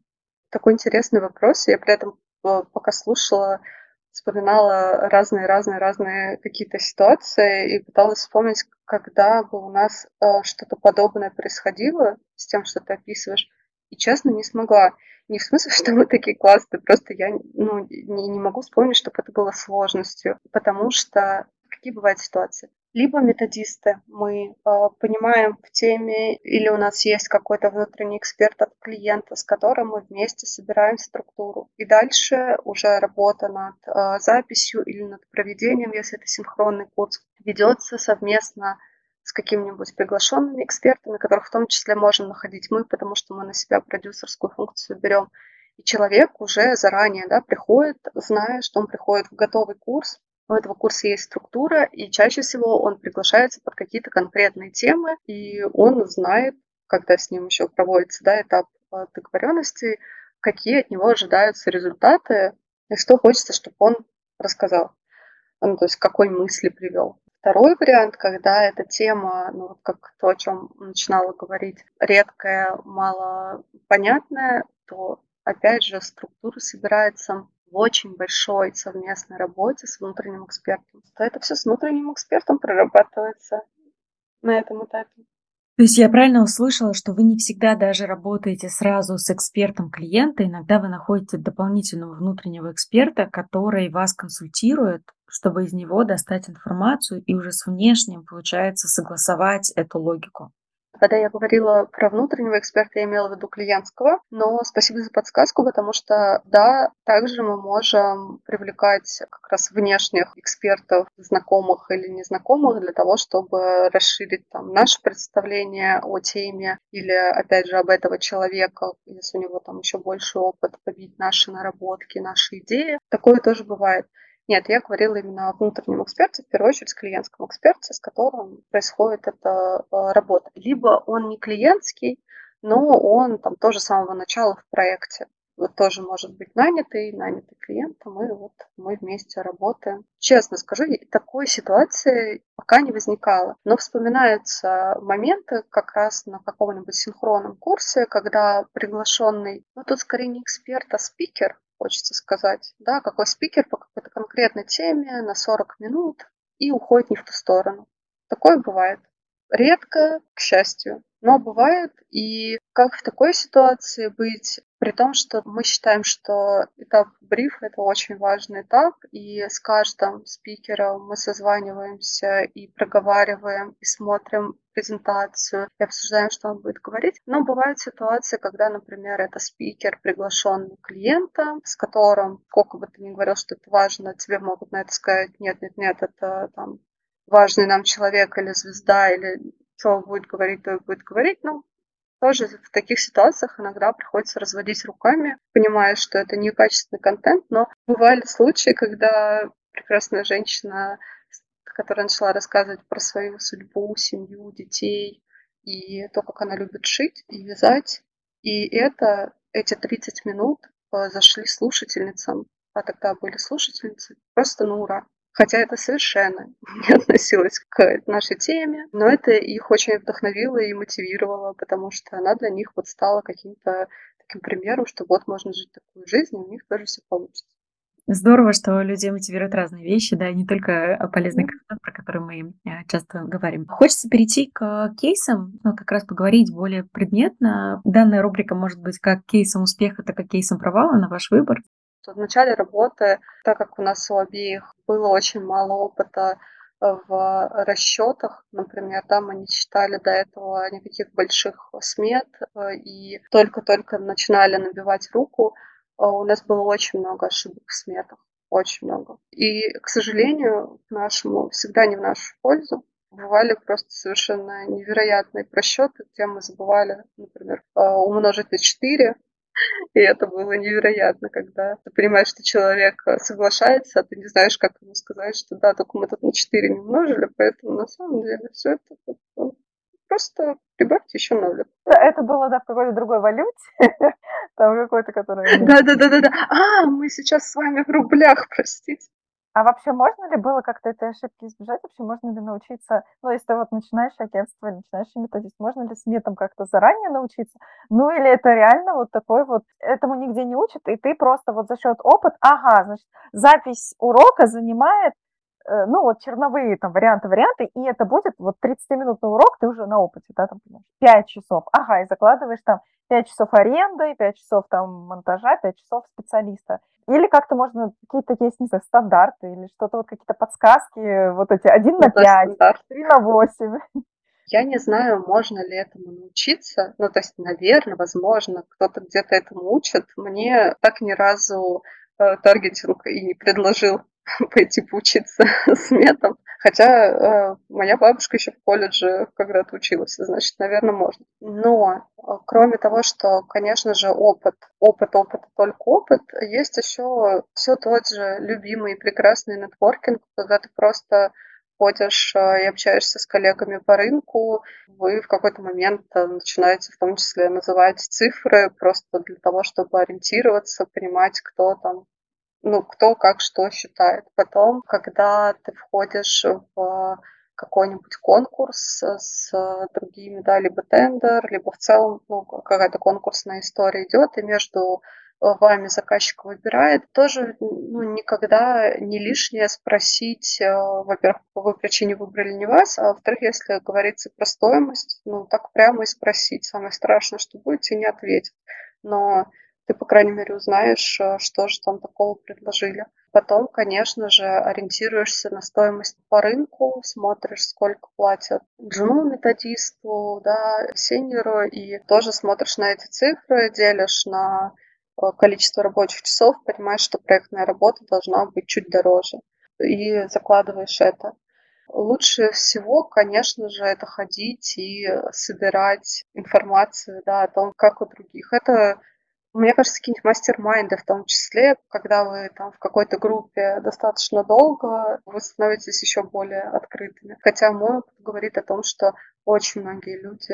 Speaker 2: Такой интересный вопрос. Я при этом, э, пока слушала, вспоминала разные-разные-разные какие-то ситуации и пыталась вспомнить, когда бы у нас э, что-то подобное происходило с тем, что ты описываешь. И честно, не смогла. Не в смысле, что мы такие классные, просто я ну, не, не могу вспомнить, чтобы это было сложностью, потому что какие бывают ситуации. Либо методисты, мы э, понимаем в теме, или у нас есть какой-то внутренний эксперт от клиента, с которым мы вместе собираем структуру. И дальше уже работа над э, записью или над проведением, если это синхронный курс, ведется совместно с какими-нибудь приглашенными экспертами, которых в том числе можем находить мы, потому что мы на себя продюсерскую функцию берем. И человек уже заранее да, приходит, зная, что он приходит в готовый курс, у этого курса есть структура, и чаще всего он приглашается под какие-то конкретные темы, и он знает, когда с ним еще проводится да, этап э, договоренности, какие от него ожидаются результаты, и что хочется, чтобы он рассказал. Ну, то есть какой мысли привел. Второй вариант, когда эта тема, ну, как то, о чем начинала говорить, редкая, мало понятная, то, опять же, структура собирается в очень большой совместной работе с внутренним экспертом. То это все с внутренним экспертом прорабатывается на этом этапе.
Speaker 1: То есть я правильно услышала, что вы не всегда даже работаете сразу с экспертом клиента, иногда вы находите дополнительного внутреннего эксперта, который вас консультирует, чтобы из него достать информацию и уже с внешним, получается, согласовать эту логику.
Speaker 2: Когда я говорила про внутреннего эксперта, я имела в виду клиентского, но спасибо за подсказку, потому что, да, также мы можем привлекать как раз внешних экспертов, знакомых или незнакомых, для того, чтобы расширить там наше представление о теме или, опять же, об этого человека, если у него там еще больше опыт, побить наши наработки, наши идеи. Такое тоже бывает. Нет, я говорила именно о внутреннем эксперте, в первую очередь клиентском эксперте, с которым происходит эта э, работа. Либо он не клиентский, но он там тоже с самого начала в проекте. Вот тоже может быть нанятый, нанятый клиентом, и вот мы вместе работаем. Честно скажу, такой ситуации пока не возникало. Но вспоминаются моменты как раз на каком-нибудь синхронном курсе, когда приглашенный, ну тут скорее не эксперт, а спикер, хочется сказать, да, какой спикер по какой-то конкретной теме на 40 минут и уходит не в ту сторону. Такое бывает. Редко, к счастью, но бывает. И как в такой ситуации быть, при том, что мы считаем, что этап бриф — это очень важный этап, и с каждым спикером мы созваниваемся и проговариваем, и смотрим презентацию, и обсуждаем, что он будет говорить. Но бывают ситуации, когда, например, это спикер, приглашенный клиента, с которым, сколько бы ты ни говорил, что это важно, тебе могут на это сказать, нет, нет, нет, это там важный нам человек или звезда, или что будет говорить, то и будет говорить. Ну, тоже в таких ситуациях иногда приходится разводить руками, понимая, что это некачественный контент, но бывали случаи, когда прекрасная женщина, которая начала рассказывать про свою судьбу, семью, детей и то, как она любит шить и вязать, и это, эти 30 минут э, зашли слушательницам, а тогда были слушательницы, просто на ура. Хотя это совершенно не относилось к нашей теме, но это их очень вдохновило и мотивировало, потому что она для них вот стала каким-то таким примером, что вот можно жить такую жизнь, и у них тоже все получится.
Speaker 1: Здорово, что людей мотивируют разные вещи, да, не только полезный контент, про который мы э, часто говорим. Хочется перейти к кейсам, ну, как раз поговорить более предметно. Данная рубрика может быть как кейсом успеха, так и кейсом провала на ваш выбор
Speaker 2: в начале работы, так как у нас у обеих было очень мало опыта в расчетах, например, да, мы не читали до этого никаких больших смет э, и только-только начинали набивать руку, э, у нас было очень много ошибок в сметах, очень много. И, к сожалению, к нашему, всегда не в нашу пользу, бывали просто совершенно невероятные просчеты, где мы забывали, например, э, умножить на 4, и это было невероятно, когда ты понимаешь, что человек э, соглашается, а ты не знаешь, как ему сказать, что да, только мы тут на 4 не умножили, поэтому на самом деле все это ну, просто прибавьте еще нолик.
Speaker 3: Это было, да, в какой-то другой валюте, там какой-то, который...
Speaker 2: Да-да-да-да-да. А, мы сейчас с вами в рублях, простите.
Speaker 3: А вообще можно ли было как-то этой ошибки избежать? Вообще можно ли научиться, ну, если ты вот начинаешь агентство начинаешь методист, можно ли сметам как-то заранее научиться? Ну, или это реально вот такой вот, этому нигде не учат, и ты просто вот за счет опыта, ага, значит, запись урока занимает ну, вот черновые там варианты, варианты, и это будет вот 30-минутный урок, ты уже на опыте, да, там, 5 часов, ага, и закладываешь там 5 часов аренды, 5 часов там монтажа, 5 часов специалиста. Или как-то можно, какие-то есть, не знаю, стандарты или что-то, вот какие-то подсказки, вот эти 1 на 5, 3 на 8.
Speaker 2: Я не знаю, можно ли этому научиться. Ну, то есть, наверное, возможно, кто-то где-то этому учит. Мне так ни разу э, таргетинг и не предложил пойти поучиться сметам. Хотя э, моя бабушка еще в колледже когда-то училась, значит, наверное, можно. Но э, кроме того, что, конечно же, опыт, опыт, опыт, только опыт, есть еще все тот же любимый и прекрасный нетворкинг, когда ты просто ходишь э, и общаешься с коллегами по рынку, вы в какой-то момент э, начинаете в том числе называть цифры просто для того, чтобы ориентироваться, понимать, кто там ну, кто как что считает. Потом, когда ты входишь в какой-нибудь конкурс с другими, да, либо тендер, либо в целом ну, какая-то конкурсная история идет, и между вами заказчик выбирает, тоже ну, никогда не лишнее спросить, э, во-первых, по какой причине выбрали не вас, а во-вторых, если говорится про стоимость, ну, так прямо и спросить. Самое страшное, что будет, тебе не ответят. Но ты, по крайней мере, узнаешь, э, что же там такого предложили. Потом, конечно же, ориентируешься на стоимость по рынку, смотришь, сколько платят джуну методисту, да, сеньору, и тоже смотришь на эти цифры, делишь на Э, количество рабочих часов, понимаешь, что проектная работа должна быть чуть дороже. И закладываешь это. Лучше всего, конечно же, это ходить и собирать информацию да, о том, как у других. Это, мне кажется, какие-нибудь мастер-майнды в том числе, когда вы там в какой-то группе достаточно долго, вы становитесь еще более открытыми. Хотя мой опыт говорит о том, что очень многие люди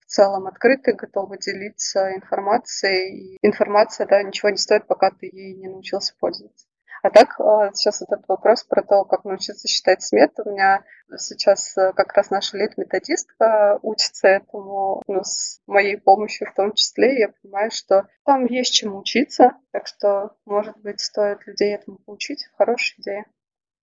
Speaker 2: в целом открыты, готовы делиться информацией. И информация, да, ничего не стоит, пока ты ей не научился пользоваться. А так, а, сейчас этот вопрос про то, как научиться считать смет. У меня сейчас э, как раз наша лид-методистка учится этому, ну, с моей помощью в том числе. Я понимаю, что там есть чему учиться, так что, может быть, стоит людей этому поучить. Хорошая идея.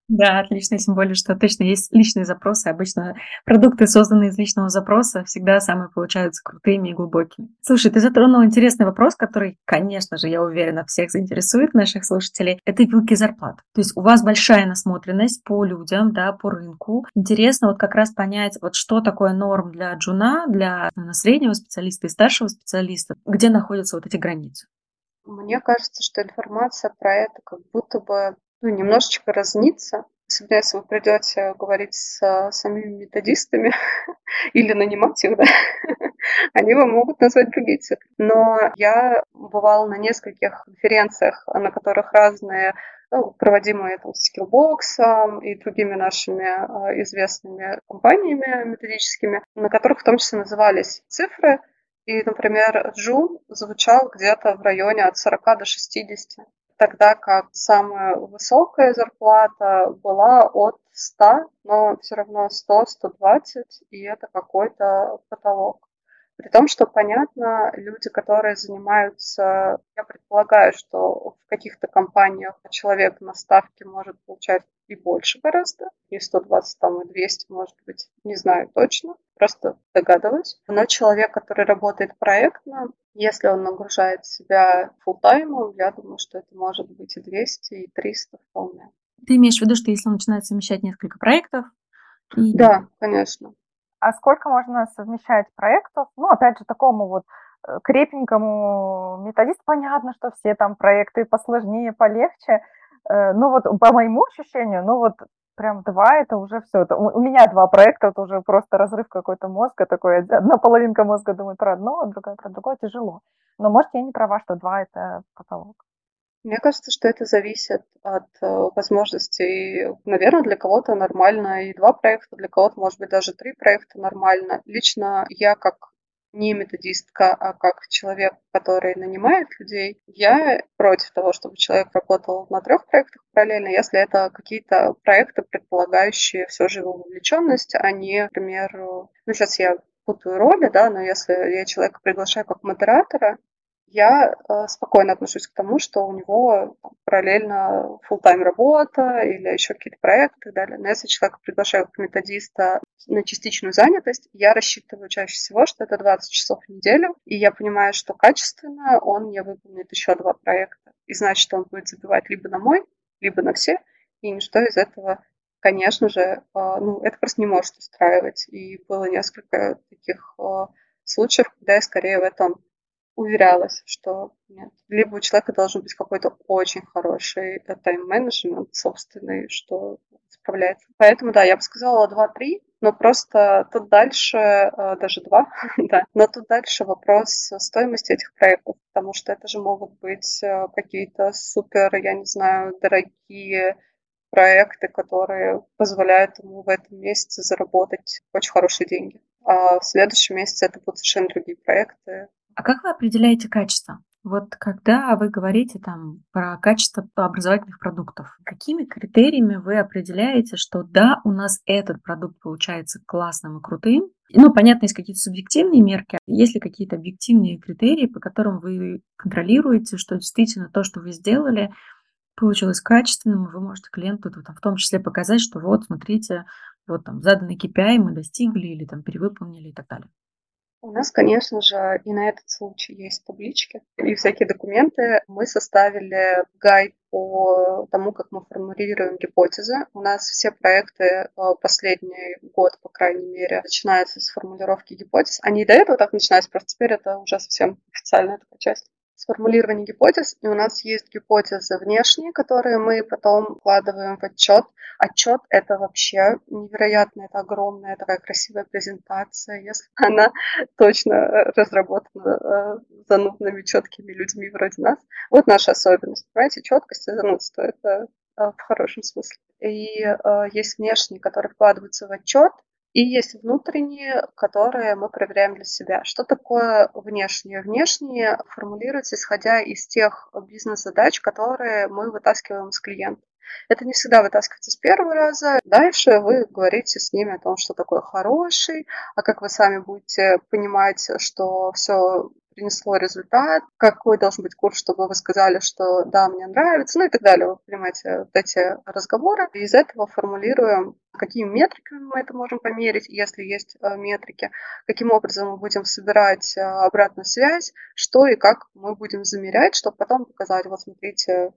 Speaker 1: Да, отлично, тем более, что точно есть личные запросы. Обычно продукты, созданные из личного запроса, всегда самые получаются крутыми и глубокими. Слушай, ты затронул интересный вопрос, который, конечно же, я уверена, всех заинтересует наших слушателей. Это вилки зарплат. То есть у вас большая насмотренность по людям, да, по рынку. Интересно вот как раз понять, вот что такое норм для джуна, для наверное, среднего специалиста и старшего специалиста, где находятся вот эти границы.
Speaker 2: Мне кажется, что информация про это как будто бы ну, немножечко разнится. Особенно если вы придете говорить с самими методистами или нанимать их, да, они вам могут назвать другие цифры. Но я бывала на нескольких конференциях, на которых разные ну, проводимые там, Skillbox и другими нашими э, известными компаниями методическими, на которых в том числе назывались цифры. И, например, Джун звучал где-то в районе от 40 до 60 тогда как самая высокая зарплата была от 100, но все равно 100-120, и это какой-то потолок. При том, что, понятно, люди, которые занимаются, я предполагаю, что в каких-то компаниях человек на ставке может получать и больше гораздо, и 120, там, и 200, может быть, не знаю точно, просто догадываюсь. Но человек, который работает проектно, если он нагружает себя фултаймом, я думаю, что это может быть и 200, и 300 вполне.
Speaker 1: Ты имеешь в виду, что если он начинает совмещать несколько проектов?
Speaker 2: И... Да, конечно.
Speaker 3: А сколько можно совмещать проектов? Ну, опять же, такому вот э, крепенькому методисту понятно, что все там проекты посложнее, полегче. Э, ну вот по моему ощущению, ну вот прям два это уже все. У меня два проекта, это уже просто разрыв какой-то мозга такой. Одна половинка мозга думает про одно, а другая про другое. Тяжело. Но может я не права, что два это потолок.
Speaker 2: Мне кажется, что это зависит от э, возможностей. Наверное, для кого-то нормально и два проекта, для кого-то, может быть, даже три проекта нормально. Лично я, как не методистка, а как человек, который нанимает людей, я против того, чтобы человек работал на трех проектах параллельно, если это какие-то проекты, предполагающие все же его вовлеченность, а не, например, ну сейчас я путаю роли, да, но если я человека приглашаю как модератора, я э, спокойно отношусь к тому, что у него параллельно full-time работа или еще какие-то проекты и так далее. Но если человека приглашаю как методиста на частичную занятость, я рассчитываю чаще всего, что это 20 часов в неделю, и я понимаю, что качественно он мне выполнит еще два проекта. И значит, он будет забивать либо на мой, либо на все, и ничто из этого конечно же, э, ну, это просто не может устраивать. И было несколько таких э, случаев, когда я скорее в этом уверялась, что нет. Либо у человека должен быть какой-то очень хороший э, тайм-менеджмент собственный, что справляется. Поэтому, да, я бы сказала 2-3, но просто тут дальше, э, даже 2, да, но тут дальше вопрос стоимости этих проектов, потому что это же могут быть э, какие-то супер, я не знаю, дорогие проекты, которые позволяют ему в этом месяце заработать очень хорошие деньги. А в следующем месяце это будут совершенно другие проекты,
Speaker 1: а как вы определяете качество? Вот когда вы говорите там про качество образовательных продуктов, какими критериями вы определяете, что да, у нас этот продукт получается классным и крутым? Ну, понятно, есть какие-то субъективные мерки, есть ли какие-то объективные критерии, по которым вы контролируете, что действительно то, что вы сделали, получилось качественным, вы можете клиенту в том числе показать, что вот, смотрите, вот там заданный KPI мы достигли или там перевыполнили и так далее.
Speaker 2: У нас, конечно же, и на этот случай есть таблички и всякие документы. Мы составили гайд по тому, как мы формулируем гипотезы. У нас все проекты э, последний год, по крайней мере, начинаются с формулировки гипотез. Они и до этого так начинались, просто теперь это уже совсем официальная такая часть сформулирование гипотез, и у нас есть гипотезы внешние, которые мы потом вкладываем в отчет. Отчет — это вообще невероятно, это огромная такая красивая презентация, если она точно разработана э, занудными, четкими людьми вроде нас. Вот наша особенность, понимаете, четкость и занудство — это э, в хорошем смысле. И э, есть внешние, которые вкладываются в отчет, и есть внутренние, которые мы проверяем для себя. Что такое внешние? Внешние формулируются исходя из тех бизнес-задач, которые мы вытаскиваем с клиента. Это не всегда вытаскивается с первого раза. Дальше вы говорите с ними о том, что такое хороший, а как вы сами будете понимать, что все принесло результат, какой должен быть курс, чтобы вы сказали, что да, мне нравится, ну и так далее. Вы понимаете, вот эти разговоры. И из этого формулируем, какими метриками мы это можем померить, если есть э, метрики, каким образом мы будем собирать э, обратную связь, что и как мы будем замерять, чтобы потом показать, вот смотрите,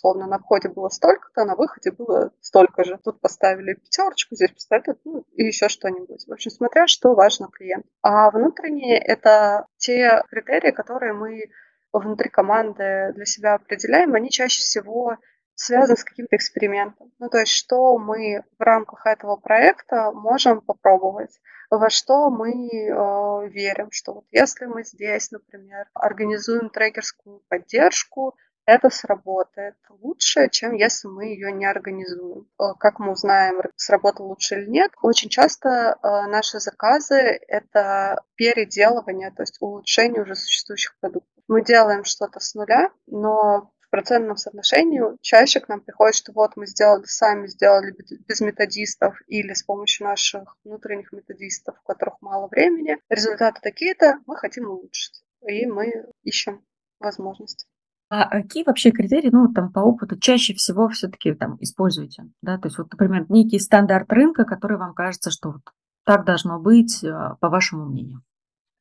Speaker 2: условно, на входе было столько-то, на выходе было столько же. Тут поставили пятерочку, здесь поставили, ну, и еще что-нибудь. В общем, смотря, что важно клиенту. А внутренние — это те критерии, которые мы внутри команды для себя определяем, они чаще всего связаны с каким-то экспериментом. Ну, то есть, что мы в рамках этого проекта можем попробовать, во что мы э, верим, что вот если мы здесь, например, организуем трекерскую поддержку, это сработает лучше, чем если мы ее не организуем. Э, как мы узнаем, сработало лучше или нет? Очень часто э, наши заказы — это переделывание, то есть улучшение уже существующих продуктов. Мы делаем что-то с нуля, но в процентном соотношении чаще к нам приходит, что вот мы сделали сами, сделали без методистов или с помощью наших внутренних методистов, у которых мало времени. Результаты такие-то, мы хотим улучшить. И мы ищем возможности.
Speaker 1: А какие вообще критерии, ну, там, по опыту чаще всего все-таки там используете? Да, то есть вот, например, некий стандарт рынка, который вам кажется, что вот так должно быть, а, по вашему мнению?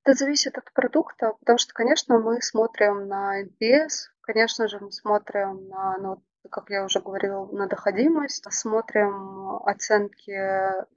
Speaker 2: Это зависит от продукта, потому что, конечно, мы смотрим на NPS, конечно же, мы смотрим на, ну, как я уже говорила, на доходимость, смотрим оценки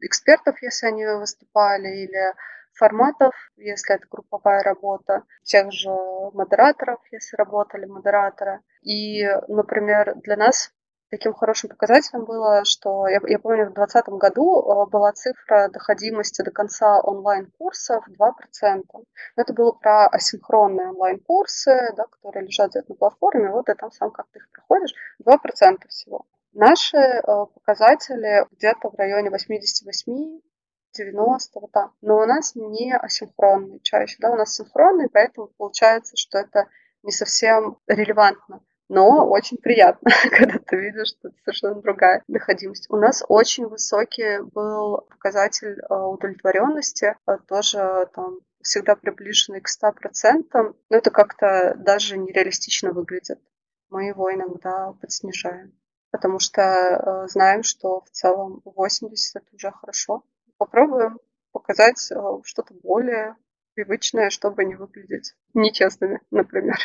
Speaker 2: экспертов, если они выступали, или форматов, если это групповая работа, тех же модераторов, если работали модераторы. И, например, для нас таким хорошим показателем было, что я, я помню, в 2020 году э, была цифра доходимости до конца онлайн-курсов 2%. Но это было про асинхронные онлайн-курсы, да, которые лежат где-то на платформе, вот и там сам как ты их проходишь, 2% всего. Наши э, показатели где-то в районе 88 90, вот так. Но у нас не асинхронный чаще, да, у нас синхронный, поэтому получается, что это не совсем релевантно. Но очень приятно, когда ты видишь, что это совершенно другая доходимость. У нас очень высокий был показатель э, удовлетворенности, э, тоже там всегда приближенный к 100%, но это как-то даже нереалистично выглядит. Мы его иногда подснижаем, потому что э, знаем, что в целом 80 это уже хорошо попробуем показать э, что-то более привычное, чтобы не выглядеть нечестными, например.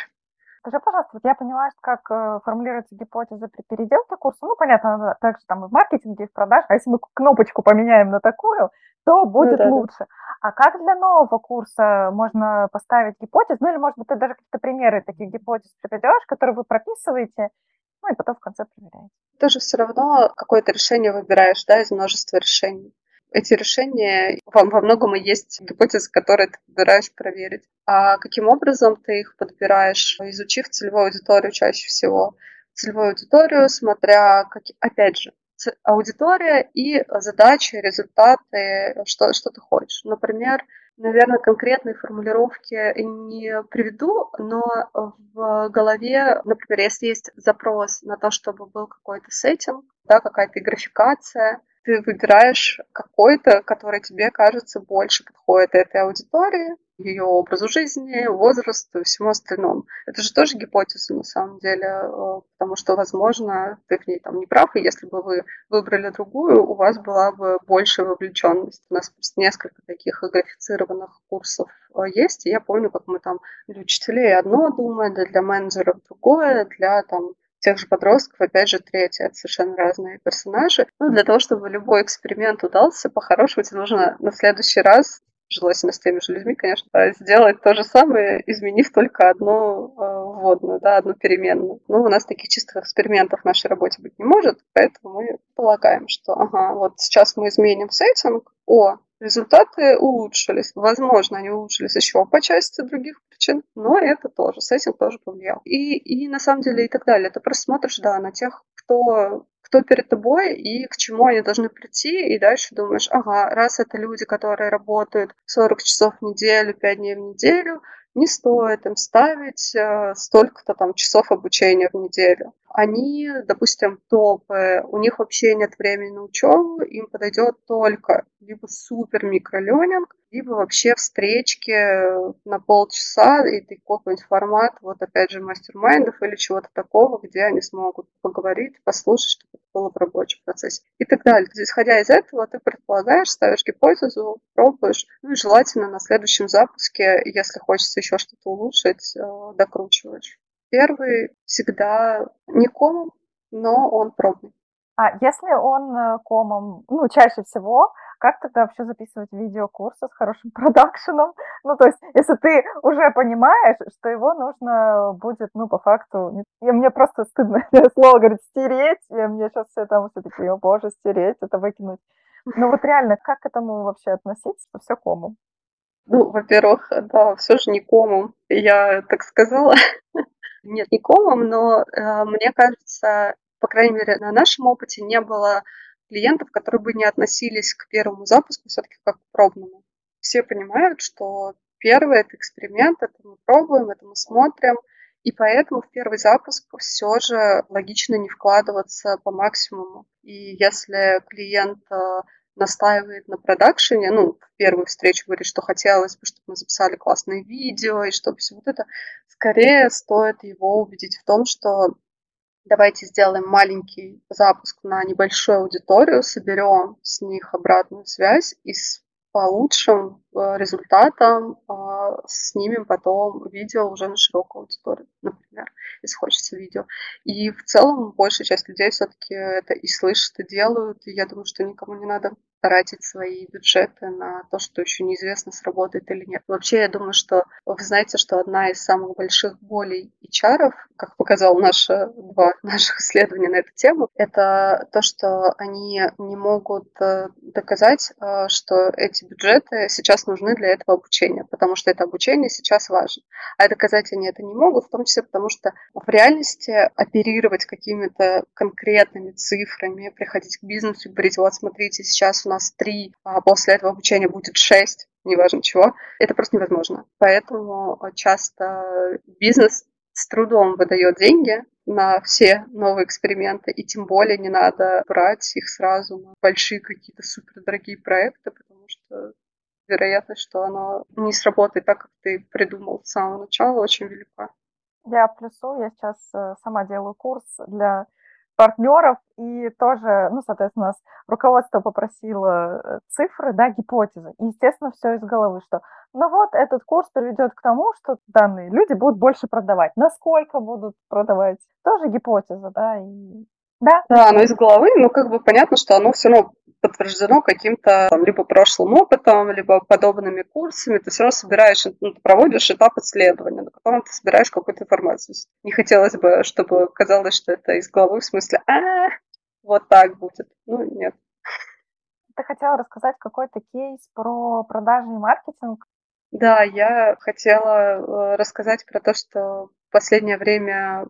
Speaker 3: Скажи, пожалуйста, вот я поняла, как э, формулируется гипотеза при переделке курса. Ну, понятно, также там и в маркетинге, и в продажах. А если мы кнопочку поменяем на такую, то будет ну, да, лучше. А как для нового курса можно поставить гипотезу? Ну, или, может быть, ты даже какие-то примеры таких гипотез приведешь, которые вы прописываете, ну, и потом в конце проверяете.
Speaker 2: Ты же все равно какое-то решение выбираешь, да, из множества решений эти решения во, во многом и есть гипотезы, которые ты подбираешь проверить. А каким образом ты их подбираешь, изучив целевую аудиторию чаще всего? Целевую аудиторию, смотря, как, опять же, аудитория и задачи, результаты, что, что ты хочешь. Например, наверное, конкретной формулировки не приведу, но в голове, например, если есть запрос на то, чтобы был какой-то сеттинг, да, какая-то графикация, ты выбираешь какой-то, который тебе кажется больше подходит этой аудитории, ее образу жизни, возрасту и всему остальному. Это же тоже гипотеза на самом деле, э, потому что, возможно, ты в ней там не прав, и если бы вы выбрали другую, у вас была бы большая вовлеченность. У нас несколько таких графицированных курсов э, есть, и я помню, как мы там для учителей одно думали, для менеджеров другое, для там тех же подростков, опять же, третье. Это совершенно разные персонажи. Ну, для того, чтобы любой эксперимент удался, по-хорошему тебе нужно на следующий раз желательно с теми же людьми, конечно, сделать то же самое, изменив только одну э, вводную, да, одну переменную. Ну, у нас таких чистых экспериментов в нашей работе быть не может, поэтому мы полагаем, что, ага, вот сейчас мы изменим сеттинг, о, результаты улучшились. Возможно, они улучшились еще по части других причин, но это тоже, сеттинг тоже повлиял. И, и на самом деле и так далее. Ты просто смотришь, да, на тех, кто кто перед тобой и к чему они должны прийти, и дальше думаешь, ага, раз это люди, которые работают 40 часов в неделю, 5 дней в неделю, не стоит им ставить э, столько-то там часов обучения в неделю. Они, допустим, топы, у них вообще нет времени на учебу, им подойдет только либо супер микроленинг, либо вообще встречки на полчаса и какой-нибудь формат, вот опять же, мастер-майндов или чего-то такого, где они смогут поговорить, послушать, чтобы это было в рабочем процессе и так далее. Исходя из этого, ты предполагаешь, ставишь гипотезу, пробуешь, ну и желательно на следующем запуске, если хочется еще что-то улучшить, э, докручиваешь. Первый всегда не комом, но он пробный.
Speaker 3: А если он э, комом, ну, чаще всего, как тогда вообще записывать видеокурсы с хорошим продакшеном? Ну, то есть, если ты уже понимаешь, что его нужно будет, ну, по факту, и мне просто стыдно слово говорит стереть, и мне сейчас все там все такие, о боже, стереть, это выкинуть. Ну вот реально, как к этому вообще относиться? Все комом.
Speaker 2: Ну, во-первых, да, все же не комом, я так сказала. Нет, не комом, но э, мне кажется, по крайней мере, на нашем опыте не было клиентов, которые бы не относились к первому запуску все-таки как к пробному. Все понимают, что первый это эксперимент, это мы пробуем, это мы смотрим, и поэтому в первый запуск все же логично не вкладываться по максимуму. И если клиент э, настаивает на продакшене, ну, в первую встречу говорит, что хотелось бы, чтобы мы записали классные видео, и чтобы все вот это, скорее стоит его убедить в том, что давайте сделаем маленький запуск на небольшую аудиторию, соберем с них обратную связь и с по лучшим э, результатам а, снимем потом видео уже на широкую аудиторию, например, если хочется видео. И в целом большая часть людей все-таки это и слышат, и делают. И я думаю, что никому не надо тратить свои бюджеты на то, что еще неизвестно, сработает или нет. Вообще, я думаю, что вы знаете, что одна из самых больших болей HR, как показал наше, два наших исследования на эту тему, это то, что они не могут э, доказать, э, что эти бюджеты сейчас нужны для этого обучения, потому что это обучение сейчас важно. А доказать они это не могут, в том числе потому, что в реальности оперировать какими-то конкретными цифрами, приходить к бизнесу и говорить, вот смотрите, сейчас у нас три, а после этого обучения будет шесть, неважно чего, это просто невозможно. Поэтому часто бизнес с трудом выдает деньги на все новые эксперименты, и тем более не надо брать их сразу на большие какие-то супердорогие проекты, потому что вероятность, что оно не сработает так, как ты придумал с самого начала, очень велика.
Speaker 3: Я плюсу, я сейчас э, сама делаю курс для партнеров, и тоже, ну, соответственно, нас руководство попросило э, цифры, да, гипотезы. И, естественно, все из головы, что, ну вот, этот курс приведет к тому, что данные люди будут больше продавать. Насколько будут продавать? Тоже гипотеза, да, и
Speaker 2: да. Да, оно из головы, но как бы понятно, что оно все равно подтверждено каким-то там, либо прошлым опытом, либо подобными курсами, ты все равно собираешь, ну, ты проводишь этап исследования, на котором ты собираешь какую-то информацию. Не хотелось бы, чтобы казалось, что это из головы, в смысле, а, вот так будет. Ну, нет.
Speaker 3: Ты хотела рассказать какой-то кейс про продажи и маркетинг?
Speaker 2: Да, я хотела э, рассказать про то, что в последнее время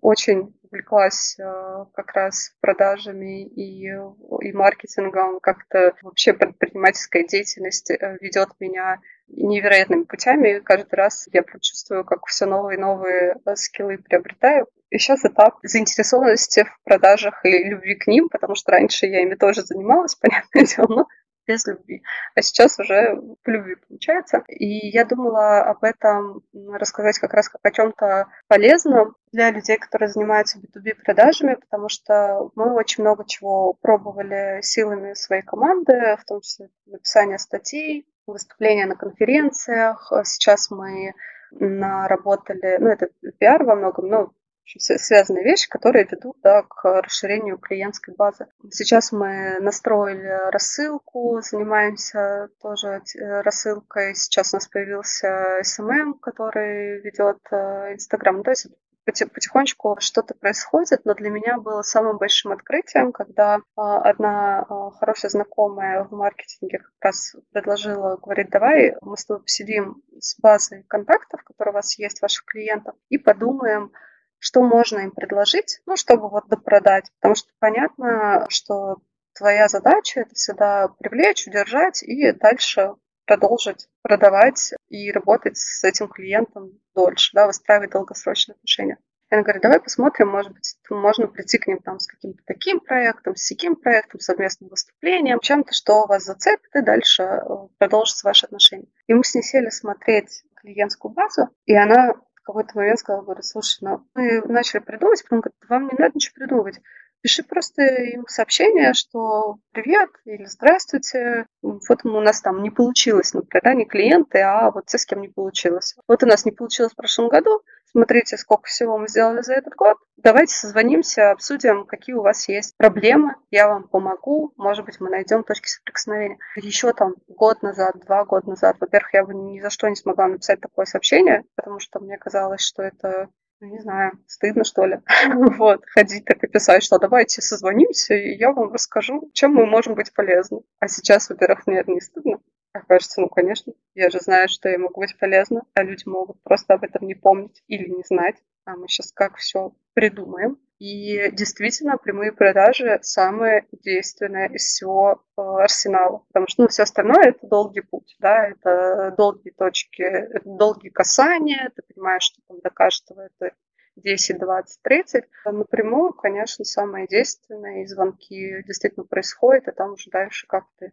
Speaker 2: очень увлеклась э, как раз продажами и, и маркетингом, как-то вообще предпринимательская деятельность э, ведет меня невероятными путями. И каждый раз я чувствую, как все новые и новые э, скиллы приобретаю. И сейчас этап заинтересованности в продажах и любви к ним, потому что раньше я ими тоже занималась, понятное дело, но без любви. А сейчас уже по любви получается. И я думала об этом рассказать как раз как о чем-то полезном для людей, которые занимаются B2B продажами, потому что мы очень много чего пробовали силами своей команды, в том числе написание статей, выступления на конференциях. Сейчас мы наработали, ну, это пиар во многом, но связанные вещи, которые ведут да, к расширению клиентской базы. Сейчас мы настроили рассылку, занимаемся тоже рассылкой. Сейчас у нас появился SMM, который ведет э, Инстаграм. То есть потихонечку что-то происходит, но для меня было самым большим открытием, когда а, одна а, хорошая знакомая в маркетинге как раз предложила, говорит, давай мы с тобой посидим с базой контактов, которые у вас есть, ваших клиентов, и подумаем, что можно им предложить, ну, чтобы вот допродать. Потому что понятно, что твоя задача это всегда привлечь, удержать и дальше продолжить продавать и работать с этим клиентом дольше, да, выстраивать долгосрочные отношения. Я говорю, давай посмотрим, может быть, можно прийти к ним там с каким-то таким проектом, с таким проектом, совместным выступлением, чем-то, что вас зацепит, и дальше э, продолжится ваши отношения. И мы с ней сели смотреть клиентскую базу, и она какой-то момент сказала, говорит, слушай, ну мы начали придумывать, потом говорит, вам не надо ничего придумывать. Пиши просто им сообщение, что привет или здравствуйте. Вот у нас там не получилось, например, да, не клиенты, а вот те, с кем не получилось. Вот у нас не получилось в прошлом году. Смотрите, сколько всего мы сделали за этот год. Давайте созвонимся, обсудим, какие у вас есть проблемы. Я вам помогу. Может быть, мы найдем точки соприкосновения. Еще там год назад, два года назад, во-первых, я бы ни за что не смогла написать такое сообщение, потому что мне казалось, что это ну, не знаю, стыдно, что ли, вот, ходить так и писать, что давайте созвонимся, и я вам расскажу, чем мы можем быть полезны. А сейчас, во-первых, мне это не стыдно, а кажется, ну, конечно, я же знаю, что я могу быть полезна, а люди могут просто об этом не помнить или не знать. А мы сейчас как все придумаем. И действительно, прямые продажи самые действенные из всего э, арсенала. Потому что ну, все остальное это долгий путь, да, это долгие точки, это долгие касания, ты понимаешь, что там до каждого это 10, 20, 30. Напрямую, конечно, самое действенное, и звонки действительно происходят, и там уже дальше как ты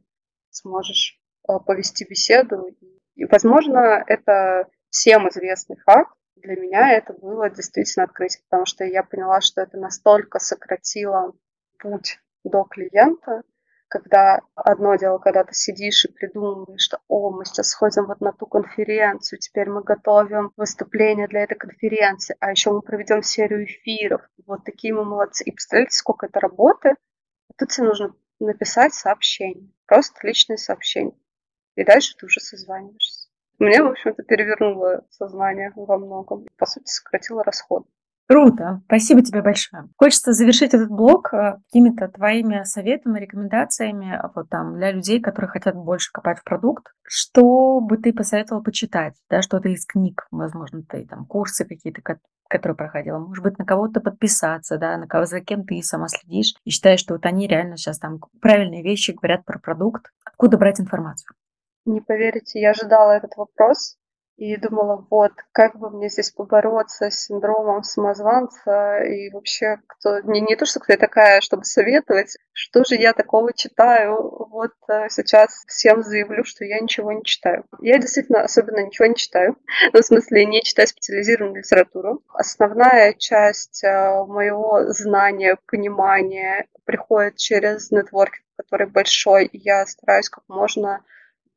Speaker 2: сможешь повести беседу. И, возможно, это всем известный факт, для меня это было действительно открытие, потому что я поняла, что это настолько сократило путь до клиента, когда одно дело, когда ты сидишь и придумываешь, что о, мы сейчас сходим вот на ту конференцию, теперь мы готовим выступление для этой конференции, а еще мы проведем серию эфиров, вот такие мы молодцы. И представляете, сколько это работы? Тут тебе нужно написать сообщение, просто личное сообщение. И дальше ты уже созваниваешься. Мне, в общем-то, перевернуло сознание во многом. По сути, сократило расход.
Speaker 1: Круто, спасибо тебе большое. Хочется завершить этот блог э, какими-то твоими советами, рекомендациями вот там для людей, которые хотят больше копать в продукт. Что бы ты посоветовал почитать, да, что-то из книг, возможно, ты там курсы какие-то, которые проходила, может быть, на кого-то подписаться, да, на кого за кем ты сама следишь и считаешь, что вот они реально сейчас там правильные вещи говорят про продукт. Откуда брать информацию?
Speaker 2: Не поверите, я ожидала этот вопрос и думала, вот, как бы мне здесь побороться с синдромом самозванца и вообще, кто не, не то, что кто я такая, чтобы советовать, что же я такого читаю. Вот э, сейчас всем заявлю, что я ничего не читаю. Я действительно особенно ничего не читаю, ну, в смысле не читаю специализированную литературу. Основная часть э, моего знания, понимания приходит через нетворкинг, который большой, и я стараюсь как можно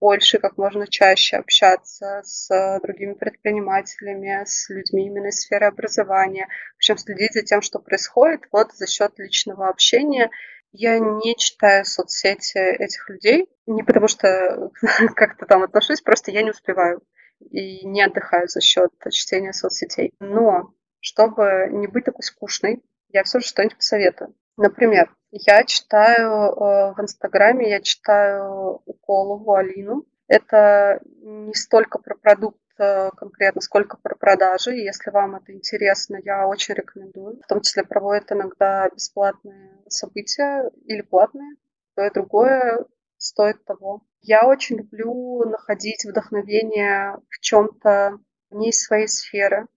Speaker 2: больше, как можно чаще общаться с другими предпринимателями, с людьми именно из сферы образования, причем следить за тем, что происходит, вот за счет личного общения. Я не читаю соцсети этих людей, не потому что как-то там отношусь, просто я не успеваю и не отдыхаю за счет чтения соцсетей. Но чтобы не быть такой скучной, я все же что-нибудь посоветую. Например, я читаю э, в Инстаграме, я читаю Уколову Алину. Это не столько про продукт э, конкретно, сколько про продажи. Если вам это интересно, я очень рекомендую. В том числе проводят иногда бесплатные события или платные. То и другое стоит того. Я очень люблю находить вдохновение в чем-то вне своей сферы.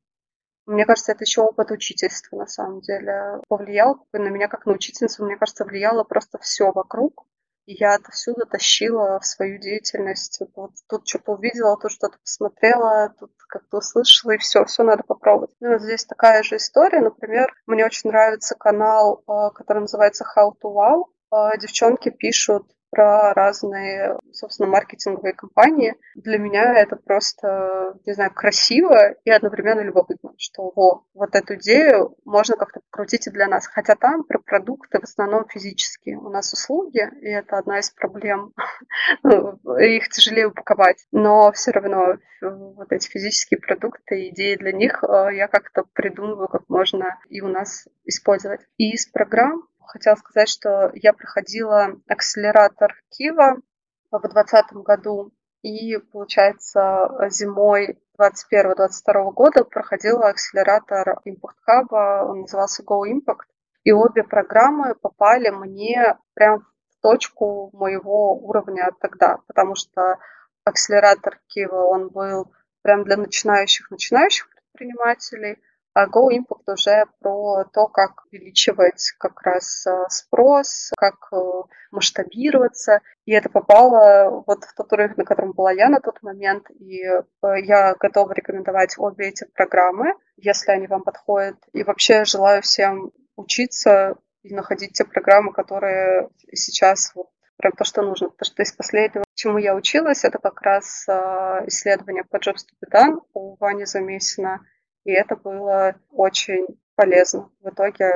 Speaker 2: Мне кажется, это еще опыт учительства, на самом деле, повлиял на меня как на учительницу. Мне кажется, влияло просто все вокруг. И я отовсюду тащила в свою деятельность. Вот тут что-то увидела, тут что-то посмотрела, тут как-то услышала, и все, все надо попробовать. Ну, вот здесь такая же история. Например, мне очень нравится канал, а, который называется How to Wow. А, девчонки пишут про разные, собственно, маркетинговые компании. Для меня это просто, не знаю, красиво и одновременно любопытно, что во, вот эту идею можно как-то покрутить и для нас. Хотя там про продукты в основном физические. У нас услуги, и это одна из проблем. Ну, их тяжелее упаковать. Но все равно вот эти физические продукты, идеи для них э, я как-то придумываю, как можно и у нас использовать. И из программ хотела сказать, что я проходила акселератор Кива в 2020 году, и, получается, зимой 2021-2022 года проходила акселератор Impact Hub, он назывался Go Impact, и обе программы попали мне прям в точку моего уровня тогда, потому что акселератор Кива, он был прям для начинающих-начинающих предпринимателей – а Go Impact уже про то, как увеличивать как раз э, спрос, как э, масштабироваться. И это попало вот в тот уровень, на котором была я на тот момент. И э, я готова рекомендовать обе эти программы, если они вам подходят. И вообще желаю всем учиться и находить те программы, которые сейчас вот прям то, что нужно. Потому что из последнего, чему я училась, это как раз исследование по Jobs to be done у Вани Замесина и это было очень полезно. В итоге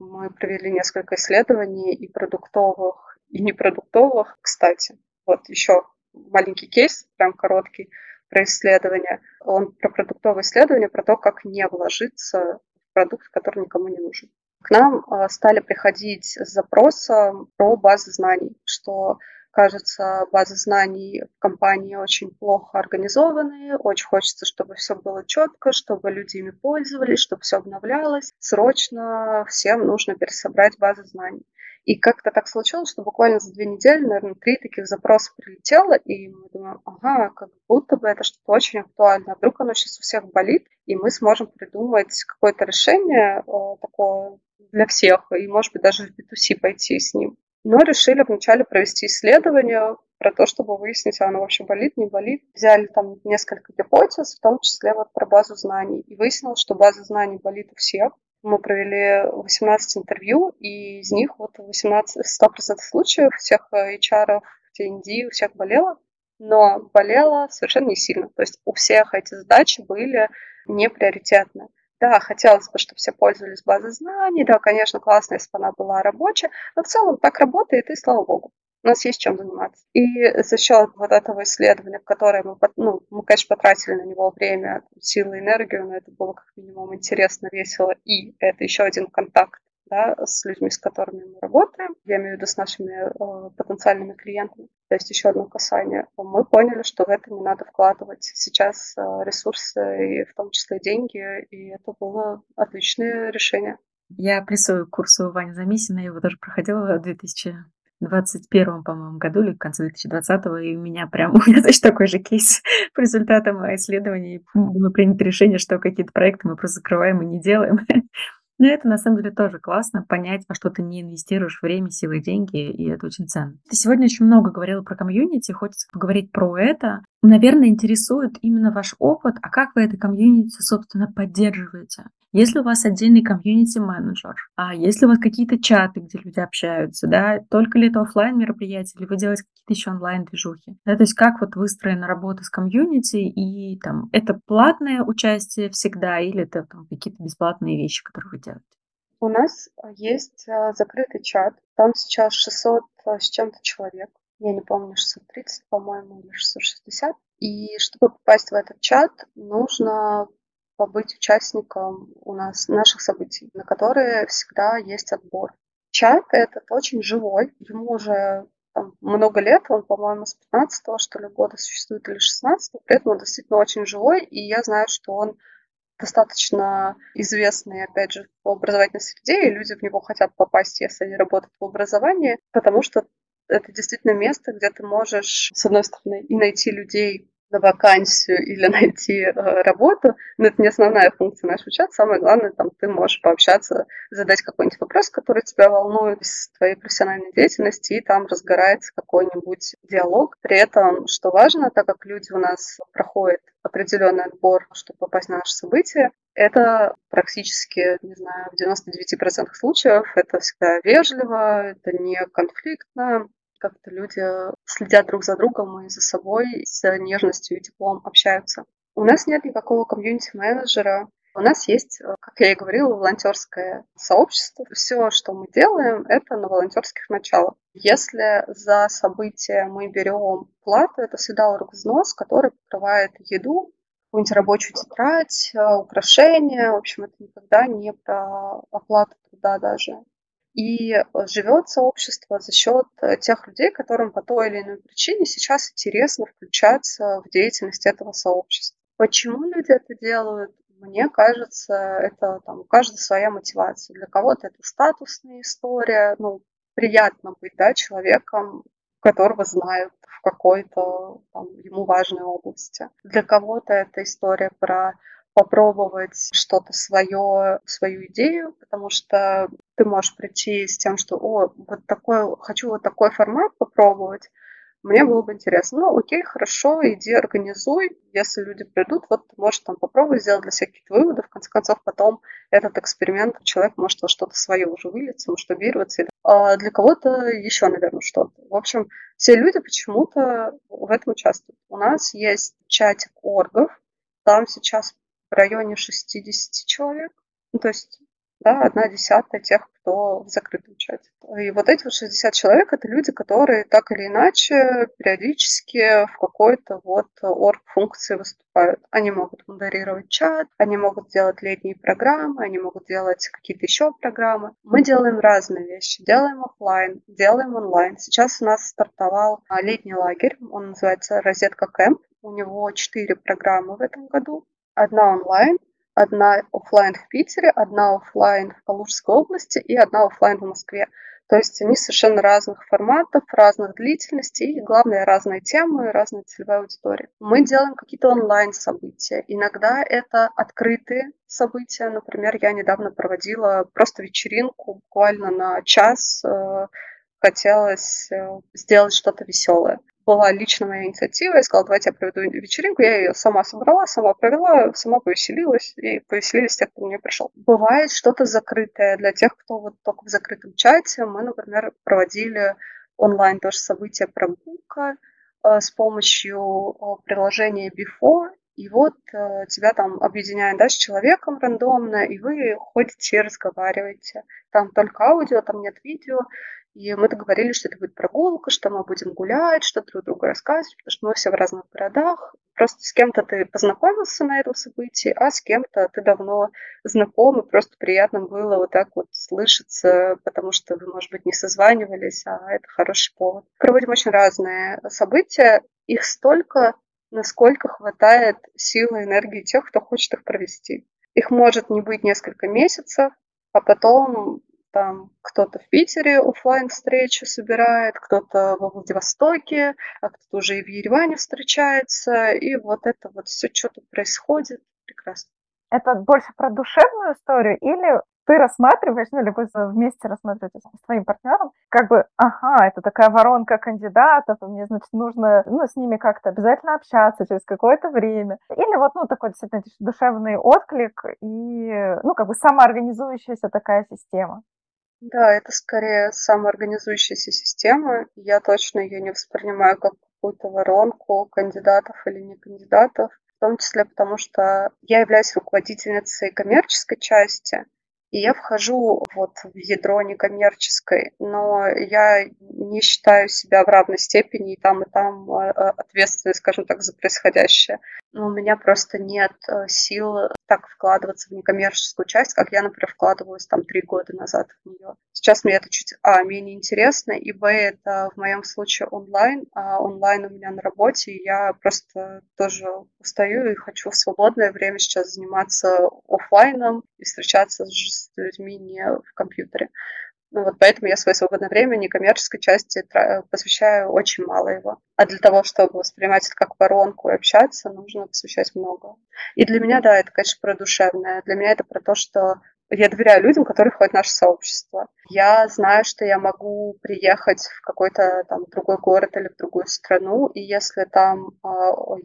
Speaker 2: мы провели несколько исследований и продуктовых, и непродуктовых. Кстати, вот еще маленький кейс, прям короткий, про исследование. Он про продуктовое исследование, про то, как не вложиться в продукт, который никому не нужен. К нам а, стали приходить с запросом про базы знаний, что кажется, базы знаний в компании очень плохо организованные, очень хочется, чтобы все было четко, чтобы люди ими пользовались, чтобы все обновлялось. Срочно всем нужно пересобрать базы знаний. И как-то так случилось, что буквально за две недели, наверное, три таких запроса прилетело, и мы думаем, ага, как будто бы это что-то очень актуально. А вдруг оно сейчас у всех болит, и мы сможем придумать какое-то решение э, такое для всех, и, может быть, даже в B2C пойти с ним но решили вначале провести исследование про то, чтобы выяснить, а оно вообще болит, не болит. Взяли там несколько гипотез, в том числе вот про базу знаний. И выяснилось, что база знаний болит у всех. Мы провели 18 интервью, и из них вот 18, 100% случаев всех HR, TND, у всех болело, но болело совершенно не сильно. То есть у всех эти задачи были не приоритетны. Да, хотелось бы, чтобы все пользовались базой знаний. Да, конечно, классно, если бы она была рабочая. Но в целом так работает, и слава богу. У нас есть чем заниматься. И за счет вот этого исследования, в которое мы, ну, мы, конечно, потратили на него время, силы, энергию, но это было как минимум интересно, весело. И это еще один контакт да, с людьми, с которыми мы работаем, я имею в виду с нашими э, потенциальными клиентами. То есть еще одно касание. Мы поняли, что в это не надо вкладывать сейчас э, ресурсы, и в том числе деньги, и это было отличное решение.
Speaker 1: Я прессую курсу Вани Замисина, я его тоже проходила в 2021, по-моему, году или в конце 2020, и у меня прям, у меня точно такой же кейс по результатам исследований. Было принято решение, что какие-то проекты мы просто закрываем и не делаем. Ну, это на самом деле тоже классно, понять, во что ты не инвестируешь время, силы, деньги, и это очень ценно. Ты сегодня очень много говорила про комьюнити, хочется поговорить про это. Наверное, интересует именно ваш опыт, а как вы это комьюнити, собственно, поддерживаете? Если у вас отдельный комьюнити-менеджер, а если у вас какие-то чаты, где люди общаются, да, только ли это офлайн мероприятия, или вы делаете какие-то еще онлайн-движухи, да, то есть как вот выстроена работа с комьюнити, и там, это платное участие всегда, или это там какие-то бесплатные вещи, которые вы делаете?
Speaker 2: У нас есть а, закрытый чат, там сейчас 600 а, с чем-то человек, я не помню, 630, по-моему, или 660. И чтобы попасть в этот чат, нужно побыть участником у нас наших событий, на которые всегда есть отбор. Чат этот очень живой, ему уже там, много лет, он, по-моему, с 15 что ли, года существует, или 16 при этом он действительно очень живой, и я знаю, что он достаточно известный, опять же, в образовательной среде, и люди в него хотят попасть, если они работают в образовании, потому что это действительно место, где ты можешь, с одной стороны, и найти людей на вакансию или найти э, работу, но это не основная функция нашего чата. Самое главное, там ты можешь пообщаться, задать какой-нибудь вопрос, который тебя волнует из твоей профессиональной деятельности, и там разгорается какой-нибудь диалог. При этом, что важно, так как люди у нас проходят определенный отбор, чтобы попасть на наше событие, это практически, не знаю, в 99% случаев это всегда вежливо, это не конфликтно, как-то люди следят друг за другом и за собой с нежностью и теплом общаются. У нас нет никакого комьюнити-менеджера, у нас есть, как я и говорила, волонтерское сообщество. Все, что мы делаем, это на волонтерских началах. Если за событие мы берем плату, это всегда взнос, который покрывает еду, какую-нибудь рабочую тетрадь, украшения. В общем, это никогда не про оплату труда даже. И э, живет сообщество за счет э, тех людей, которым по той или иной причине сейчас интересно включаться в деятельность этого сообщества. Почему люди это делают? Мне кажется, это там, у каждого своя мотивация. Для кого-то это статусная история, ну, приятно быть да, человеком, которого знают в какой-то там, ему важной области. Для кого-то это история про попробовать что-то свое, свою идею, потому что ты можешь прийти с тем, что, о, вот такой, хочу вот такой формат попробовать, мне было бы интересно. Ну, окей, хорошо, иди организуй. Если люди придут, вот ты можешь там попробовать сделать для всяких выводов. В конце концов, потом этот эксперимент, человек может во что-то свое уже вылиться, масштабироваться. А для кого-то еще, наверное, что-то. В общем, все люди почему-то в этом участвуют. У нас есть чатик оргов, там сейчас районе 60 человек. Ну, то есть, да, одна десятая тех, кто в закрытом чате. И вот эти вот 60 человек – это люди, которые так или иначе периодически в какой-то вот орг-функции выступают. Они могут модерировать чат, они могут делать летние программы, они могут делать какие-то еще программы. Мы делаем разные вещи. Делаем офлайн, делаем онлайн. Сейчас у нас стартовал а, летний лагерь, он называется «Розетка Кэмп». У него четыре программы в этом году. Одна онлайн, одна офлайн в Питере, одна офлайн в Калужской области и одна офлайн в Москве. То есть они совершенно разных форматов, разных длительностей и, главное, разные темы, разная целевая аудитория. Мы делаем какие-то онлайн-события. Иногда это открытые события. Например, я недавно проводила просто вечеринку буквально на час. Э, хотелось э, сделать что-то веселое была лично моя инициатива. Я сказала, давайте я проведу вечеринку. Я ее сама собрала, сама провела, сама повеселилась. И повеселились те, кто мне пришел. Бывает что-то закрытое для тех, кто вот только в закрытом чате. Мы, например, проводили онлайн тоже событие прогулка э, с помощью э, приложения Before. И вот э, тебя там объединяют да, с человеком рандомно, и вы ходите и разговариваете. Там только аудио, там нет видео. И мы договорились, что это будет прогулка, что мы будем гулять, что друг другу рассказывать, потому что мы все в разных городах. Просто с кем-то ты познакомился на этом событии, а с кем-то ты давно знаком, и просто приятно было вот так вот слышаться, потому что вы, может быть, не созванивались, а это хороший повод. Проводим очень разные события. Их столько, насколько хватает силы и энергии тех, кто хочет их провести. Их может не быть несколько месяцев, а потом там кто-то в Питере офлайн встречи собирает, кто-то во Владивостоке, а кто-то уже и в Ереване встречается, и вот это вот все что-то происходит прекрасно.
Speaker 3: Это больше про душевную историю или ты рассматриваешь, ну или вы вместе рассматриваете с твоим партнером, как бы, ага, это такая воронка кандидатов, и мне, значит, нужно, ну, с ними как-то обязательно общаться через какое-то время. Или вот, ну, такой действительно душевный отклик и, ну, как бы самоорганизующаяся такая система.
Speaker 2: Да, это скорее самоорганизующаяся система. Я точно ее не воспринимаю как какую-то воронку кандидатов или не кандидатов, в том числе потому, что я являюсь руководительницей коммерческой части, и я вхожу вот в ядро некоммерческой, но я не считаю себя в равной степени и там, и там э, ответственной, скажем так, за происходящее. Но у меня просто нет э, сил так вкладываться в некоммерческую часть, как я, например, вкладывалась там три года назад в нее. Сейчас мне это чуть, а, менее интересно, и, б, это в моем случае онлайн, а онлайн у меня на работе, и я просто тоже устаю и хочу в свободное время сейчас заниматься офлайном и встречаться с людьми не в компьютере. Ну вот поэтому я свое свободное время некоммерческой части посвящаю очень мало его. А для того, чтобы воспринимать это как воронку и общаться, нужно посвящать много. И для меня, да, это, конечно, про душевное. Для меня это про то, что я доверяю людям, которые входят в наше сообщество. Я знаю, что я могу приехать в какой-то там другой город или в другую страну, и если там э,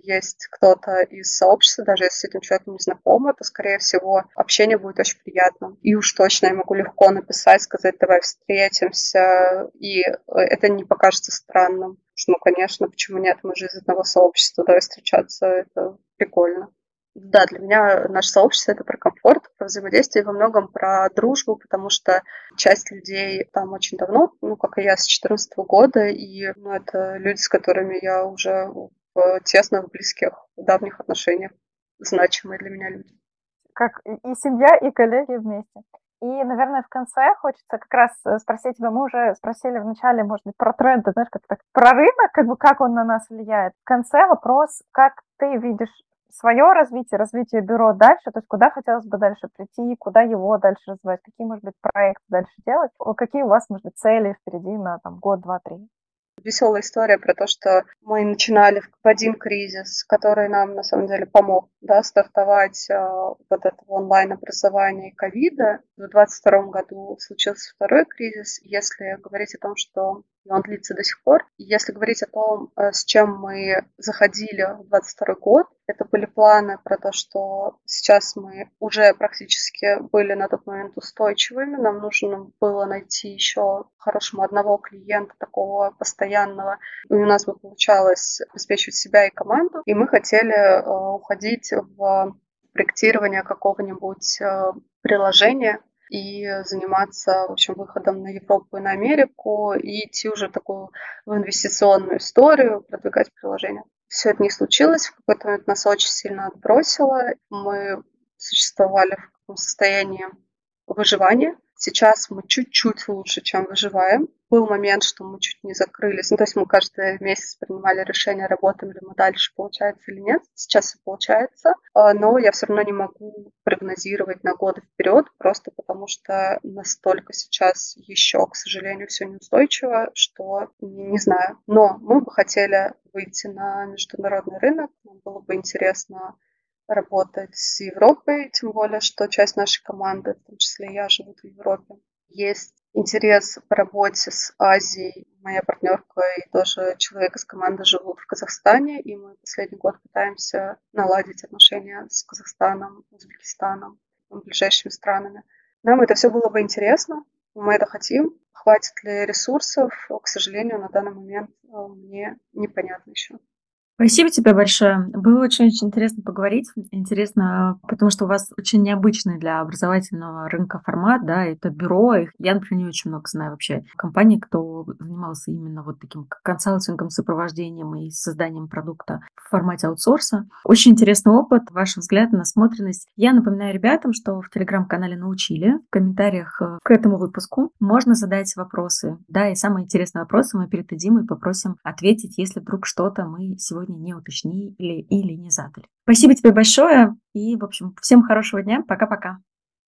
Speaker 2: есть кто-то из сообщества, даже если с этим человеком не знакома, то, скорее всего, общение будет очень приятным. И уж точно я могу легко написать, сказать, давай встретимся, и это не покажется странным. Ну, конечно, почему нет, мы же из одного сообщества, давай встречаться, это прикольно. Да, для меня наше сообщество — это про комфорт, про взаимодействие, во многом про дружбу, потому что часть людей там очень давно, ну, как и я, с 2014 года, и ну, это люди, с которыми я уже в тесных, близких, давних отношениях, значимые для меня люди.
Speaker 3: Как и семья, и коллеги вместе. И, наверное, в конце хочется как раз э, спросить тебя, мы уже спросили в начале, может быть, про тренды, знаешь, как так, про рынок, как бы как он на нас влияет. В конце вопрос, как ты видишь свое развитие, развитие бюро дальше, то есть куда хотелось бы дальше прийти, куда его дальше развивать, какие, может быть, проекты дальше делать, какие у вас, может быть, цели впереди на там, год, два, три?
Speaker 2: Веселая история про то, что мы начинали в один кризис, который нам на самом деле помог да, стартовать э, вот это онлайн-образование ковида. В 2022 году случился второй кризис. Если говорить о том, что он длится до сих пор. Если говорить о том, э, с чем мы заходили в 2022 год, это были планы про то, что сейчас мы уже практически были на тот момент устойчивыми. Нам нужно было найти еще хорошему одного клиента, такого постоянного. И у нас бы получалось обеспечивать себя и команду. И мы хотели э, уходить в проектирование какого-нибудь э, приложения, и заниматься, в общем, выходом на Европу и на Америку, и идти уже такую в инвестиционную историю, продвигать приложение. Все это не случилось, в какой-то момент нас очень сильно отбросило. Мы существовали в таком состоянии выживания, Сейчас мы чуть-чуть лучше, чем выживаем. Был момент, что мы чуть не закрылись. Ну, то есть мы каждый месяц принимали решение, работаем ли мы дальше, получается или нет. Сейчас все получается. А, но я все равно не могу прогнозировать на годы вперед, просто потому что настолько сейчас еще, к сожалению, все неустойчиво, что не знаю. Но мы бы хотели выйти на международный рынок. Нам было бы интересно работать с Европой, тем более, что часть нашей команды, в том числе я, живут в Европе. Есть интерес по работе с Азией. Моя партнерка и тоже человек из команды живут в Казахстане, и мы последний год пытаемся наладить отношения с Казахстаном, Узбекистаном, ближайшими странами. Нам это все было бы интересно, мы это хотим. Хватит ли ресурсов, к сожалению, на данный момент э, мне непонятно еще.
Speaker 1: Спасибо тебе большое. Было очень-очень интересно поговорить. Интересно, потому что у вас очень необычный для образовательного рынка формат, да, это бюро. Я, например, не очень много знаю вообще компаний, кто занимался именно вот таким консалтингом, сопровождением и созданием продукта в формате аутсорса. Очень интересный опыт, ваш взгляд, насмотренность. Я напоминаю ребятам, что в телеграм-канале научили. В комментариях э, к этому выпуску можно задать вопросы. Да, и самые интересные вопросы мы передадим и попросим ответить, если вдруг что-то мы сегодня сегодня не уточнили или не задали. Спасибо тебе большое и, в общем, всем хорошего дня. Пока-пока.